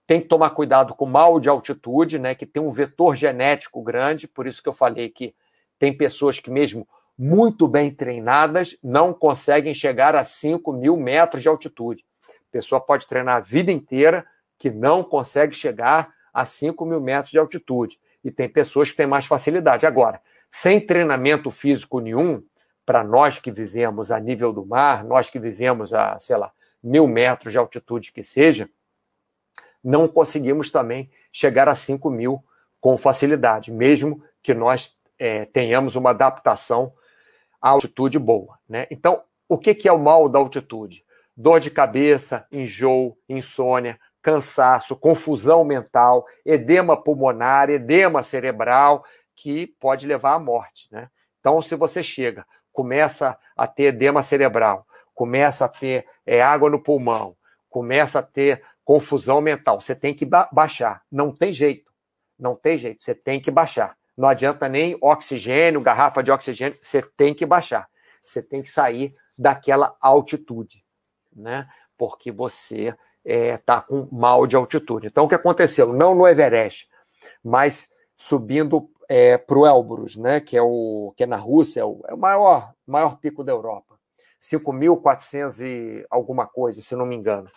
Tem que tomar cuidado com mal de altitude, né? Que tem um vetor genético grande, por isso que eu falei que tem pessoas que, mesmo muito bem treinadas, não conseguem chegar a 5 mil metros de altitude. A pessoa pode treinar a vida inteira que não consegue chegar a 5 mil metros de altitude e tem pessoas que têm mais facilidade. Agora, sem treinamento físico nenhum, para nós que vivemos a nível do mar, nós que vivemos a, sei lá, mil metros de altitude que seja, não conseguimos também chegar a 5 mil com facilidade, mesmo que nós é, tenhamos uma adaptação à altitude boa. Né? Então, o que, que é o mal da altitude? Dor de cabeça, enjoo, insônia, cansaço, confusão mental, edema pulmonar, edema cerebral, que pode levar à morte. Né? Então, se você chega, começa a ter edema cerebral, começa a ter é, água no pulmão, começa a ter confusão mental, você tem que ba baixar. Não tem jeito. Não tem jeito. Você tem que baixar. Não adianta nem oxigênio, garrafa de oxigênio, você tem que baixar. Você tem que sair daquela altitude, né? Porque você está é, tá com mal de altitude. Então, o que aconteceu? Não no Everest, mas subindo é, para o Elbrus, né, que, é o, que é na Rússia, é o, é o maior, maior pico da Europa. 5.400 e alguma coisa, se não me engano.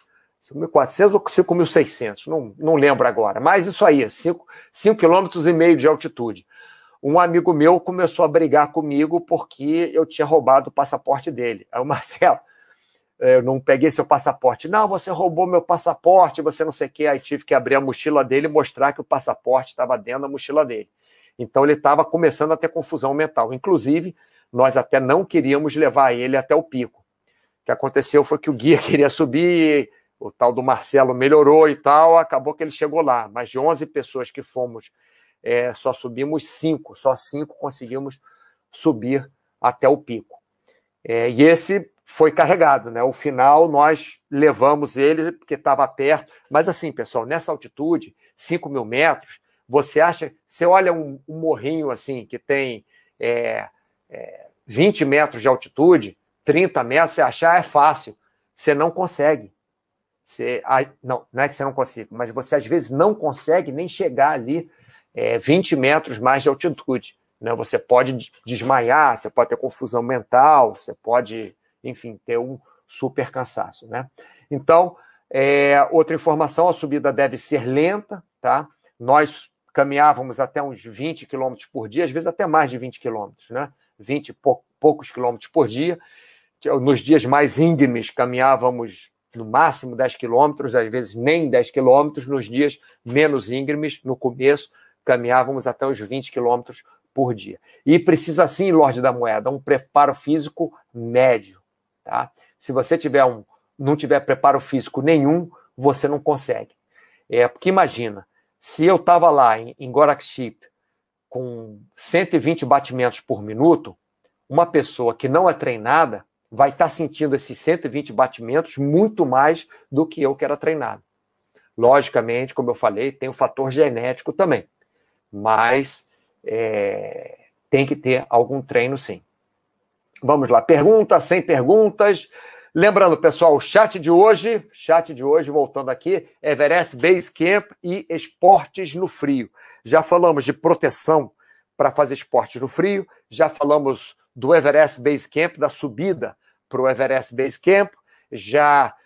5.400 ou 5.600, não, não lembro agora. Mas isso aí, 5 km e meio de altitude. Um amigo meu começou a brigar comigo porque eu tinha roubado o passaporte dele. Aí o <laughs> Marcelo, eu não peguei seu passaporte. Não, você roubou meu passaporte, você não sei o quê. Aí tive que abrir a mochila dele e mostrar que o passaporte estava dentro da mochila dele. Então ele estava começando a ter confusão mental. Inclusive, nós até não queríamos levar ele até o pico. O que aconteceu foi que o guia <laughs> queria subir, o tal do Marcelo melhorou e tal, acabou que ele chegou lá. Mas de 11 pessoas que fomos, é, só subimos cinco, só cinco conseguimos subir até o pico. É, e esse foi carregado, né? O final nós levamos ele porque estava perto, mas assim, pessoal, nessa altitude, 5 mil metros, você acha, você olha um, um morrinho assim que tem é, é, 20 metros de altitude, 30 metros, você achar é fácil, você não consegue. Você, não, não é que você não consiga, mas você às vezes não consegue nem chegar ali é, 20 metros mais de altitude. Né? Você pode desmaiar, você pode ter confusão mental, você pode enfim, ter um super cansaço, né? Então, é, outra informação, a subida deve ser lenta, tá? Nós caminhávamos até uns 20 quilômetros por dia, às vezes até mais de 20 quilômetros, né? 20 e poucos quilômetros por dia. Nos dias mais íngremes, caminhávamos no máximo 10 quilômetros, às vezes nem 10 quilômetros. Nos dias menos íngremes, no começo, caminhávamos até os 20 quilômetros por dia. E precisa sim, Lorde da Moeda, um preparo físico médio. Tá? Se você tiver um, não tiver preparo físico nenhum, você não consegue. É, porque imagina, se eu estava lá em, em Gorakship com 120 batimentos por minuto, uma pessoa que não é treinada vai estar tá sentindo esses 120 batimentos muito mais do que eu que era treinado. Logicamente, como eu falei, tem o fator genético também, mas é, tem que ter algum treino sim. Vamos lá, pergunta, sem perguntas. Lembrando, pessoal, o chat de hoje, chat de hoje, voltando aqui, Everest Base Camp e esportes no frio. Já falamos de proteção para fazer esportes no frio, já falamos do Everest Base Camp, da subida para o Everest Base Camp, já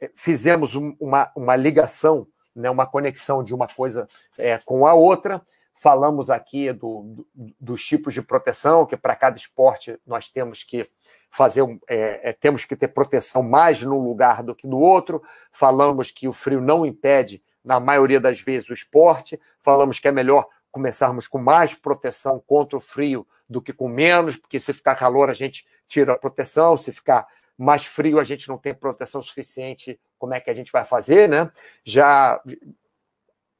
eh, fizemos uma, uma ligação, né, uma conexão de uma coisa é, com a outra. Falamos aqui do, do, dos tipos de proteção, que para cada esporte nós temos que fazer é, é, temos que ter proteção mais num lugar do que no outro. Falamos que o frio não impede, na maioria das vezes, o esporte. Falamos que é melhor começarmos com mais proteção contra o frio do que com menos, porque se ficar calor a gente tira a proteção, se ficar mais frio a gente não tem proteção suficiente, como é que a gente vai fazer, né? Já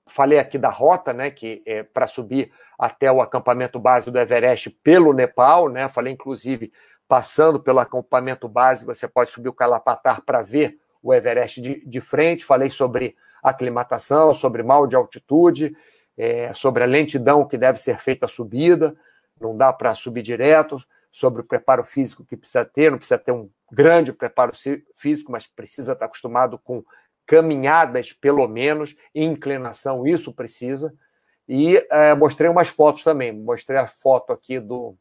falei aqui da rota, né, que é para subir até o acampamento base do Everest pelo Nepal, né? Falei inclusive passando pelo acampamento base, você pode subir o Kalapatar para ver o Everest de, de, frente. Falei sobre aclimatação, sobre mal de altitude, é, sobre a lentidão que deve ser feita a subida, não dá para subir direto, sobre o preparo físico que precisa ter, não precisa ter um grande preparo físico, mas precisa estar acostumado com caminhadas, pelo menos, inclinação, isso precisa. E é, mostrei umas fotos também, mostrei a foto aqui do,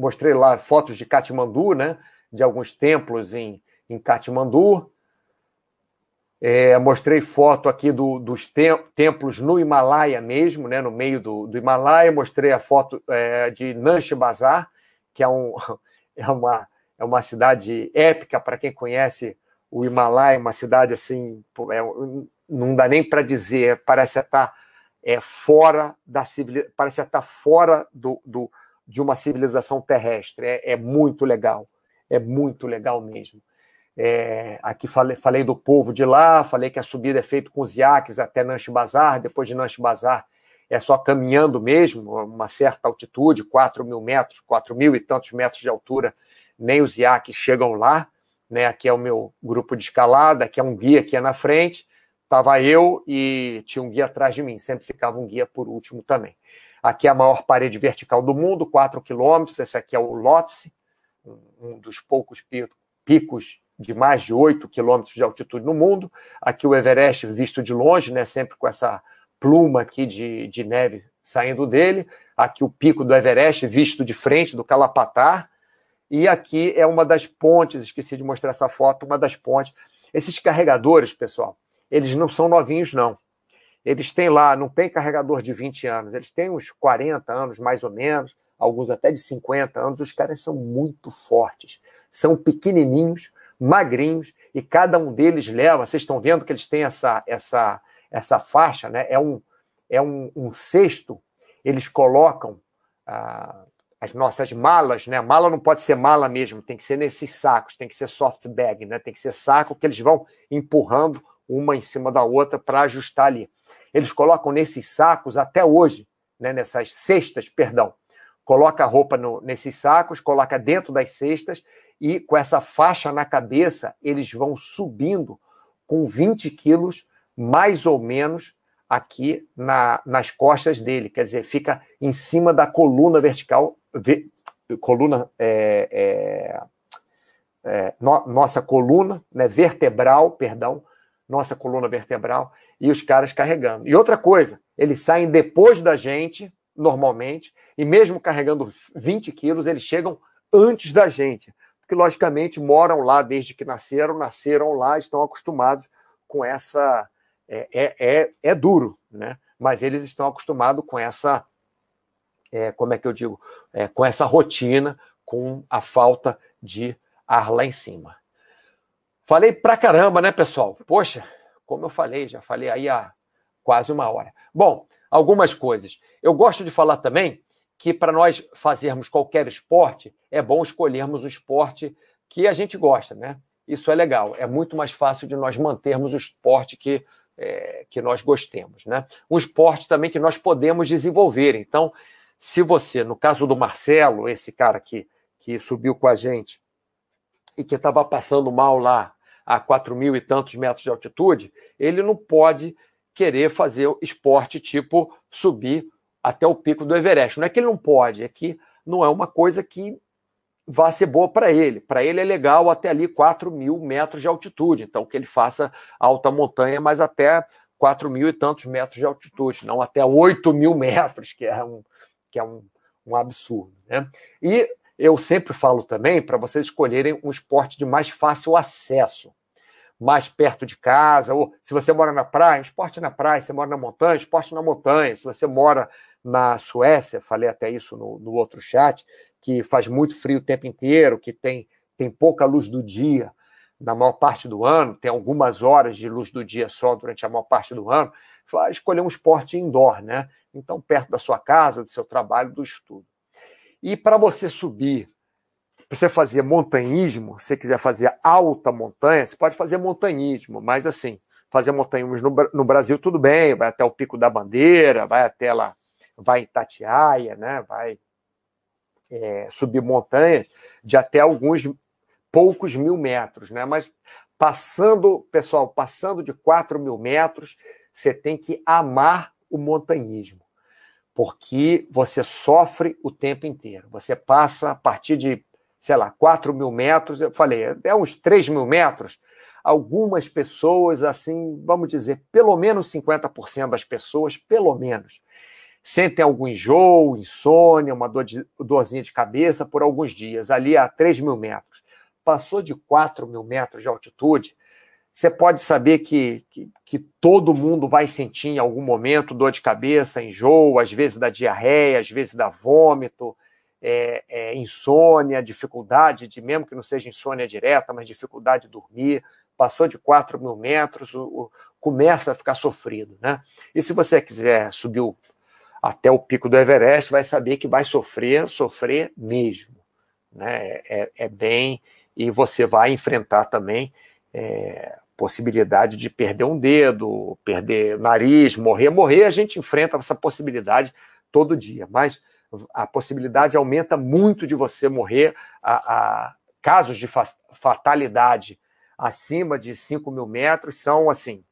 mostrei lá fotos de Katmandu, né? De alguns templos em, em Katmandu. É, mostrei foto aqui do, dos templos no Himalaia mesmo, né? No meio do, do Himalaia. Mostrei a foto é, de Nanshi Bazar, que é, um, <laughs> é, uma, é uma cidade épica para quem conhece o Himalaia, uma cidade assim, é, não dá nem para dizer, parece estar é, fora da civilização, parece estar fora do, do de uma civilização terrestre. É, é muito legal, é muito legal mesmo. É, aqui falei, falei, do povo de lá, falei que a subida é feita com os iaques até Nanche Bazar, depois de Nanche Bazar é só caminhando mesmo, uma certa altitude, 4 mil metros, 4 mil e tantos metros de altura, nem os iaques chegam lá. Né? Aqui é o meu grupo de escalada, aqui é um guia aqui é na frente, estava eu e tinha um guia atrás de mim, sempre ficava um guia por último também. Aqui é a maior parede vertical do mundo, 4 quilômetros. Esse aqui é o Lhotse, um dos poucos picos de mais de 8 quilômetros de altitude no mundo. Aqui o Everest visto de longe, né, sempre com essa pluma aqui de, de neve saindo dele. Aqui o pico do Everest visto de frente do Calapatar. E aqui é uma das pontes, esqueci de mostrar essa foto, uma das pontes. Esses carregadores, pessoal, eles não são novinhos, não. Eles têm lá, não tem carregador de 20 anos, eles têm uns 40 anos, mais ou menos, alguns até de 50 anos. Os caras são muito fortes, são pequenininhos, magrinhos, e cada um deles leva. Vocês estão vendo que eles têm essa, essa, essa faixa, né? É um, é um, um cesto, eles colocam. Ah, as nossas malas, né? Mala não pode ser mala mesmo, tem que ser nesses sacos, tem que ser soft bag, né? Tem que ser saco que eles vão empurrando uma em cima da outra para ajustar ali. Eles colocam nesses sacos até hoje, né, nessas cestas, perdão. Coloca a roupa no, nesses sacos, coloca dentro das cestas e com essa faixa na cabeça, eles vão subindo com 20 quilos, mais ou menos, aqui na, nas costas dele. Quer dizer, fica em cima da coluna vertical, coluna é, é, é, no, nossa coluna né, vertebral, perdão, nossa coluna vertebral, e os caras carregando. E outra coisa, eles saem depois da gente, normalmente, e mesmo carregando 20 quilos, eles chegam antes da gente, porque logicamente moram lá desde que nasceram, nasceram lá, estão acostumados com essa. É, é, é, é duro, né? Mas eles estão acostumados com essa. É, como é que eu digo? É, com essa rotina, com a falta de ar lá em cima. Falei pra caramba, né, pessoal? Poxa, como eu falei, já falei aí há quase uma hora. Bom, algumas coisas. Eu gosto de falar também que para nós fazermos qualquer esporte, é bom escolhermos o esporte que a gente gosta, né? isso é legal. É muito mais fácil de nós mantermos o esporte que, é, que nós gostemos. Né? Um esporte também que nós podemos desenvolver. Então, se você, no caso do Marcelo, esse cara que, que subiu com a gente e que estava passando mal lá a 4 mil e tantos metros de altitude, ele não pode querer fazer esporte tipo subir até o pico do Everest. Não é que ele não pode, é que não é uma coisa que vá ser boa para ele. Para ele é legal até ali 4 mil metros de altitude, então que ele faça alta montanha, mas até 4 mil e tantos metros de altitude, não até 8 mil metros, que é um, que é um, um absurdo. Né? E eu sempre falo também para vocês escolherem um esporte de mais fácil acesso, mais perto de casa, ou se você mora na praia, esporte na praia, se você mora na montanha, esporte na montanha, se você mora na Suécia, falei até isso no, no outro chat, que faz muito frio o tempo inteiro, que tem, tem pouca luz do dia na maior parte do ano, tem algumas horas de luz do dia só durante a maior parte do ano, escolher um esporte indoor, né? Então, perto da sua casa, do seu trabalho, do estudo. E para você subir, para você fazer montanhismo, se você quiser fazer alta montanha, você pode fazer montanhismo, mas assim, fazer montanhismo no, no Brasil, tudo bem, vai até o Pico da Bandeira, vai até lá vai em Tatiaia, né? vai é, subir montanhas de até alguns poucos mil metros, né? Mas passando, pessoal, passando de 4 mil metros, você tem que amar o montanhismo, porque você sofre o tempo inteiro. Você passa a partir de, sei lá, 4 mil metros, eu falei, é uns 3 mil metros. Algumas pessoas, assim, vamos dizer, pelo menos 50% das pessoas, pelo menos, sentem algum enjoo, insônia, uma dor de, dorzinha de cabeça por alguns dias, ali a 3 mil metros. Passou de 4 mil metros de altitude, você pode saber que, que, que, todo mundo vai sentir em algum momento dor de cabeça, enjoo, às vezes da diarreia, às vezes da vômito, é, é, insônia, dificuldade de, mesmo que não seja insônia direta, mas dificuldade de dormir. Passou de 4 mil metros, o, o, começa a ficar sofrido. Né? E se você quiser subir o até o pico do Everest, vai saber que vai sofrer, sofrer mesmo. Né? É, é bem. E você vai enfrentar também é, possibilidade de perder um dedo, perder nariz, morrer. Morrer, a gente enfrenta essa possibilidade todo dia, mas a possibilidade aumenta muito de você morrer. A, a casos de fatalidade acima de 5 mil metros são assim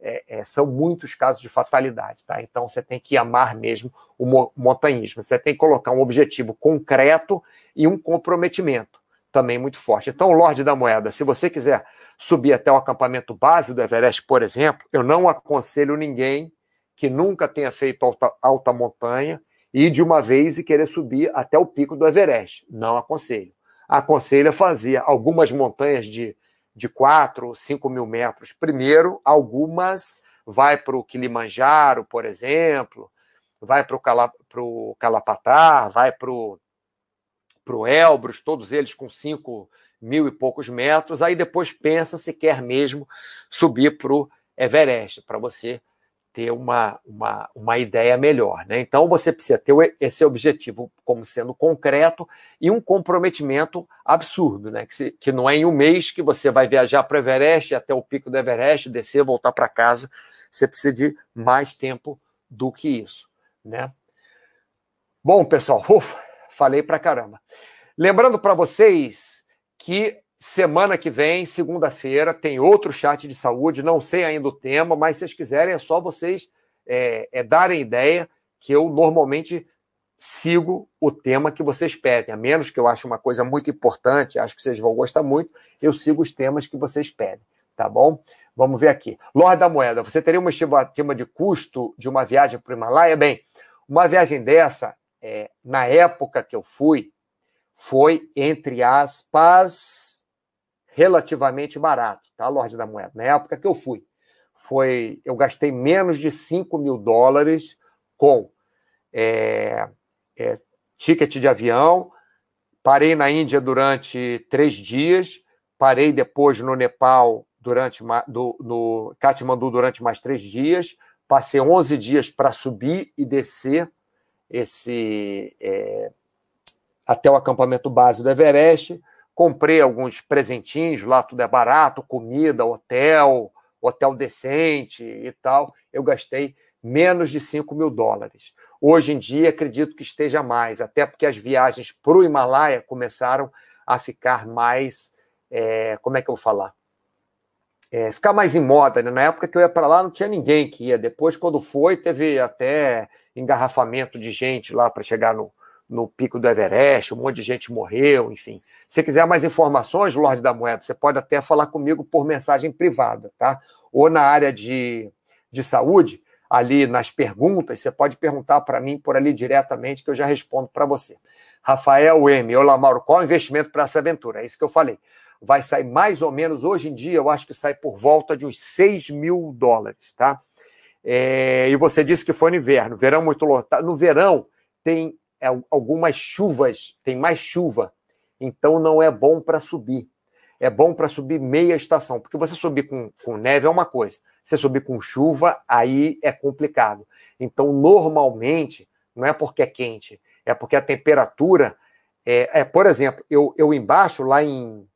é, é, são muitos casos de fatalidade, tá? Então você tem que amar mesmo o montanhismo. Você tem que colocar um objetivo concreto e um comprometimento também muito forte. Então, Lorde da Moeda, se você quiser subir até o acampamento base do Everest, por exemplo, eu não aconselho ninguém que nunca tenha feito alta, alta montanha ir de uma vez e querer subir até o pico do Everest. Não aconselho. Aconselho a fazer algumas montanhas de de 4 ou 5 mil metros. Primeiro, algumas vai para o Kilimanjaro, por exemplo, vai para o Cala, Calapatar, vai para o Elbrus, todos eles com 5 mil e poucos metros. Aí depois pensa se quer mesmo subir para o Everest, para você ter uma, uma, uma ideia melhor. Né? Então, você precisa ter esse objetivo como sendo concreto e um comprometimento absurdo, né? que, se, que não é em um mês que você vai viajar para o Everest, até o pico do Everest, descer, voltar para casa. Você precisa de mais tempo do que isso. Né? Bom, pessoal, ufa, falei para caramba. Lembrando para vocês que Semana que vem, segunda-feira, tem outro chat de saúde. Não sei ainda o tema, mas se vocês quiserem, é só vocês é, é, darem ideia que eu normalmente sigo o tema que vocês pedem. A menos que eu ache uma coisa muito importante, acho que vocês vão gostar muito, eu sigo os temas que vocês pedem. Tá bom? Vamos ver aqui. Lorde da Moeda, você teria uma estimativa de custo de uma viagem para o Himalaia? Bem, uma viagem dessa, é, na época que eu fui, foi, entre aspas, relativamente barato, tá, Lorde da Moeda? Na época que eu fui, foi eu gastei menos de 5 mil dólares com é, é, ticket de avião, parei na Índia durante três dias, parei depois no Nepal durante do, no Katmandu durante mais três dias, passei 11 dias para subir e descer esse é, até o acampamento base do Everest, comprei alguns presentinhos, lá tudo é barato, comida, hotel, hotel decente e tal. Eu gastei menos de 5 mil dólares. Hoje em dia, acredito que esteja mais, até porque as viagens para o Himalaia começaram a ficar mais. É, como é que eu vou falar? É, ficar mais em moda. Né? Na época que eu ia para lá, não tinha ninguém que ia. Depois, quando foi, teve até engarrafamento de gente lá para chegar no, no pico do Everest, um monte de gente morreu, enfim. Se quiser mais informações, Lorde da Moeda, você pode até falar comigo por mensagem privada, tá? Ou na área de, de saúde, ali nas perguntas, você pode perguntar para mim por ali diretamente que eu já respondo para você. Rafael M. Olá, Mauro, qual o investimento para essa aventura? É isso que eu falei. Vai sair mais ou menos, hoje em dia, eu acho que sai por volta de uns 6 mil dólares, tá? É, e você disse que foi no inverno, verão muito lotado. No verão tem algumas chuvas, tem mais chuva, então não é bom para subir. É bom para subir meia estação, porque você subir com, com neve é uma coisa, você subir com chuva, aí é complicado. Então, normalmente, não é porque é quente, é porque a temperatura. É, é por exemplo, eu, eu embaixo, lá em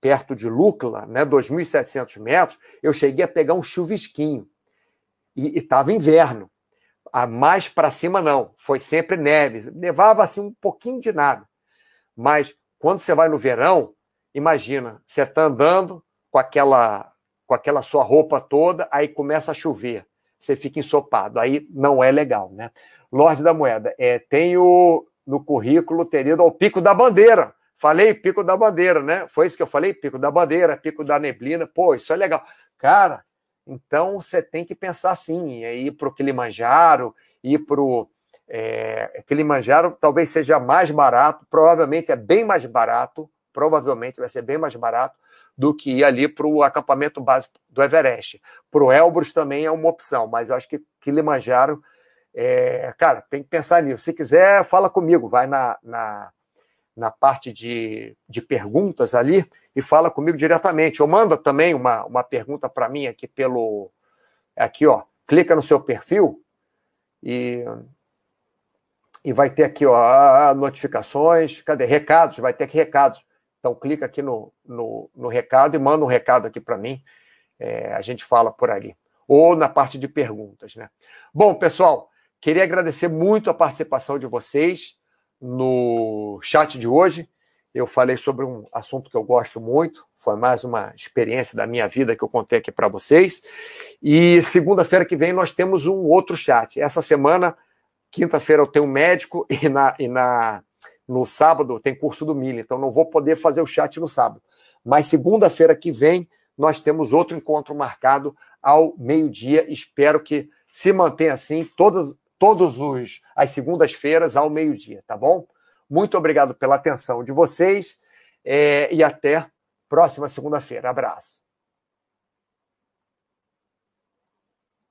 perto de Lúcula, né, 2.700 metros, eu cheguei a pegar um chuvisquinho. E estava inverno. A mais para cima, não. Foi sempre neve. Levava assim um pouquinho de nada. Mas quando você vai no verão, imagina, você está andando com aquela, com aquela sua roupa toda, aí começa a chover. Você fica ensopado. Aí não é legal, né? Lorde da Moeda, é, tenho no currículo terido ao Pico da Bandeira. Falei Pico da Bandeira, né? Foi isso que eu falei? Pico da Bandeira, Pico da Neblina. Pô, isso é legal. Cara, então você tem que pensar assim, é ir para o Kilimanjaro, ir para o é, Kilimanjaro talvez seja mais barato, provavelmente é bem mais barato, provavelmente vai ser bem mais barato do que ir ali para o acampamento básico do Everest. Para o Elbrus também é uma opção, mas eu acho que Kilimanjaro, é, cara, tem que pensar nisso. Se quiser, fala comigo, vai na, na na parte de, de perguntas ali e fala comigo diretamente. Ou manda também uma, uma pergunta para mim aqui pelo. Aqui, ó. Clica no seu perfil e, e vai ter aqui, ó, notificações. Cadê? Recados, vai ter aqui recados. Então, clica aqui no, no, no recado e manda um recado aqui para mim. É, a gente fala por ali. Ou na parte de perguntas, né? Bom, pessoal, queria agradecer muito a participação de vocês no chat de hoje. Eu falei sobre um assunto que eu gosto muito, foi mais uma experiência da minha vida que eu contei aqui para vocês. E segunda-feira que vem nós temos um outro chat. Essa semana, quinta-feira, eu tenho médico <laughs> e, na, e na, no sábado tem curso do Milho, então não vou poder fazer o chat no sábado. Mas segunda-feira que vem nós temos outro encontro marcado ao meio-dia. Espero que se mantenha assim. Todas, todos os as segundas-feiras ao meio-dia, tá bom? Muito obrigado pela atenção de vocês é, e até próxima segunda-feira. Abraço.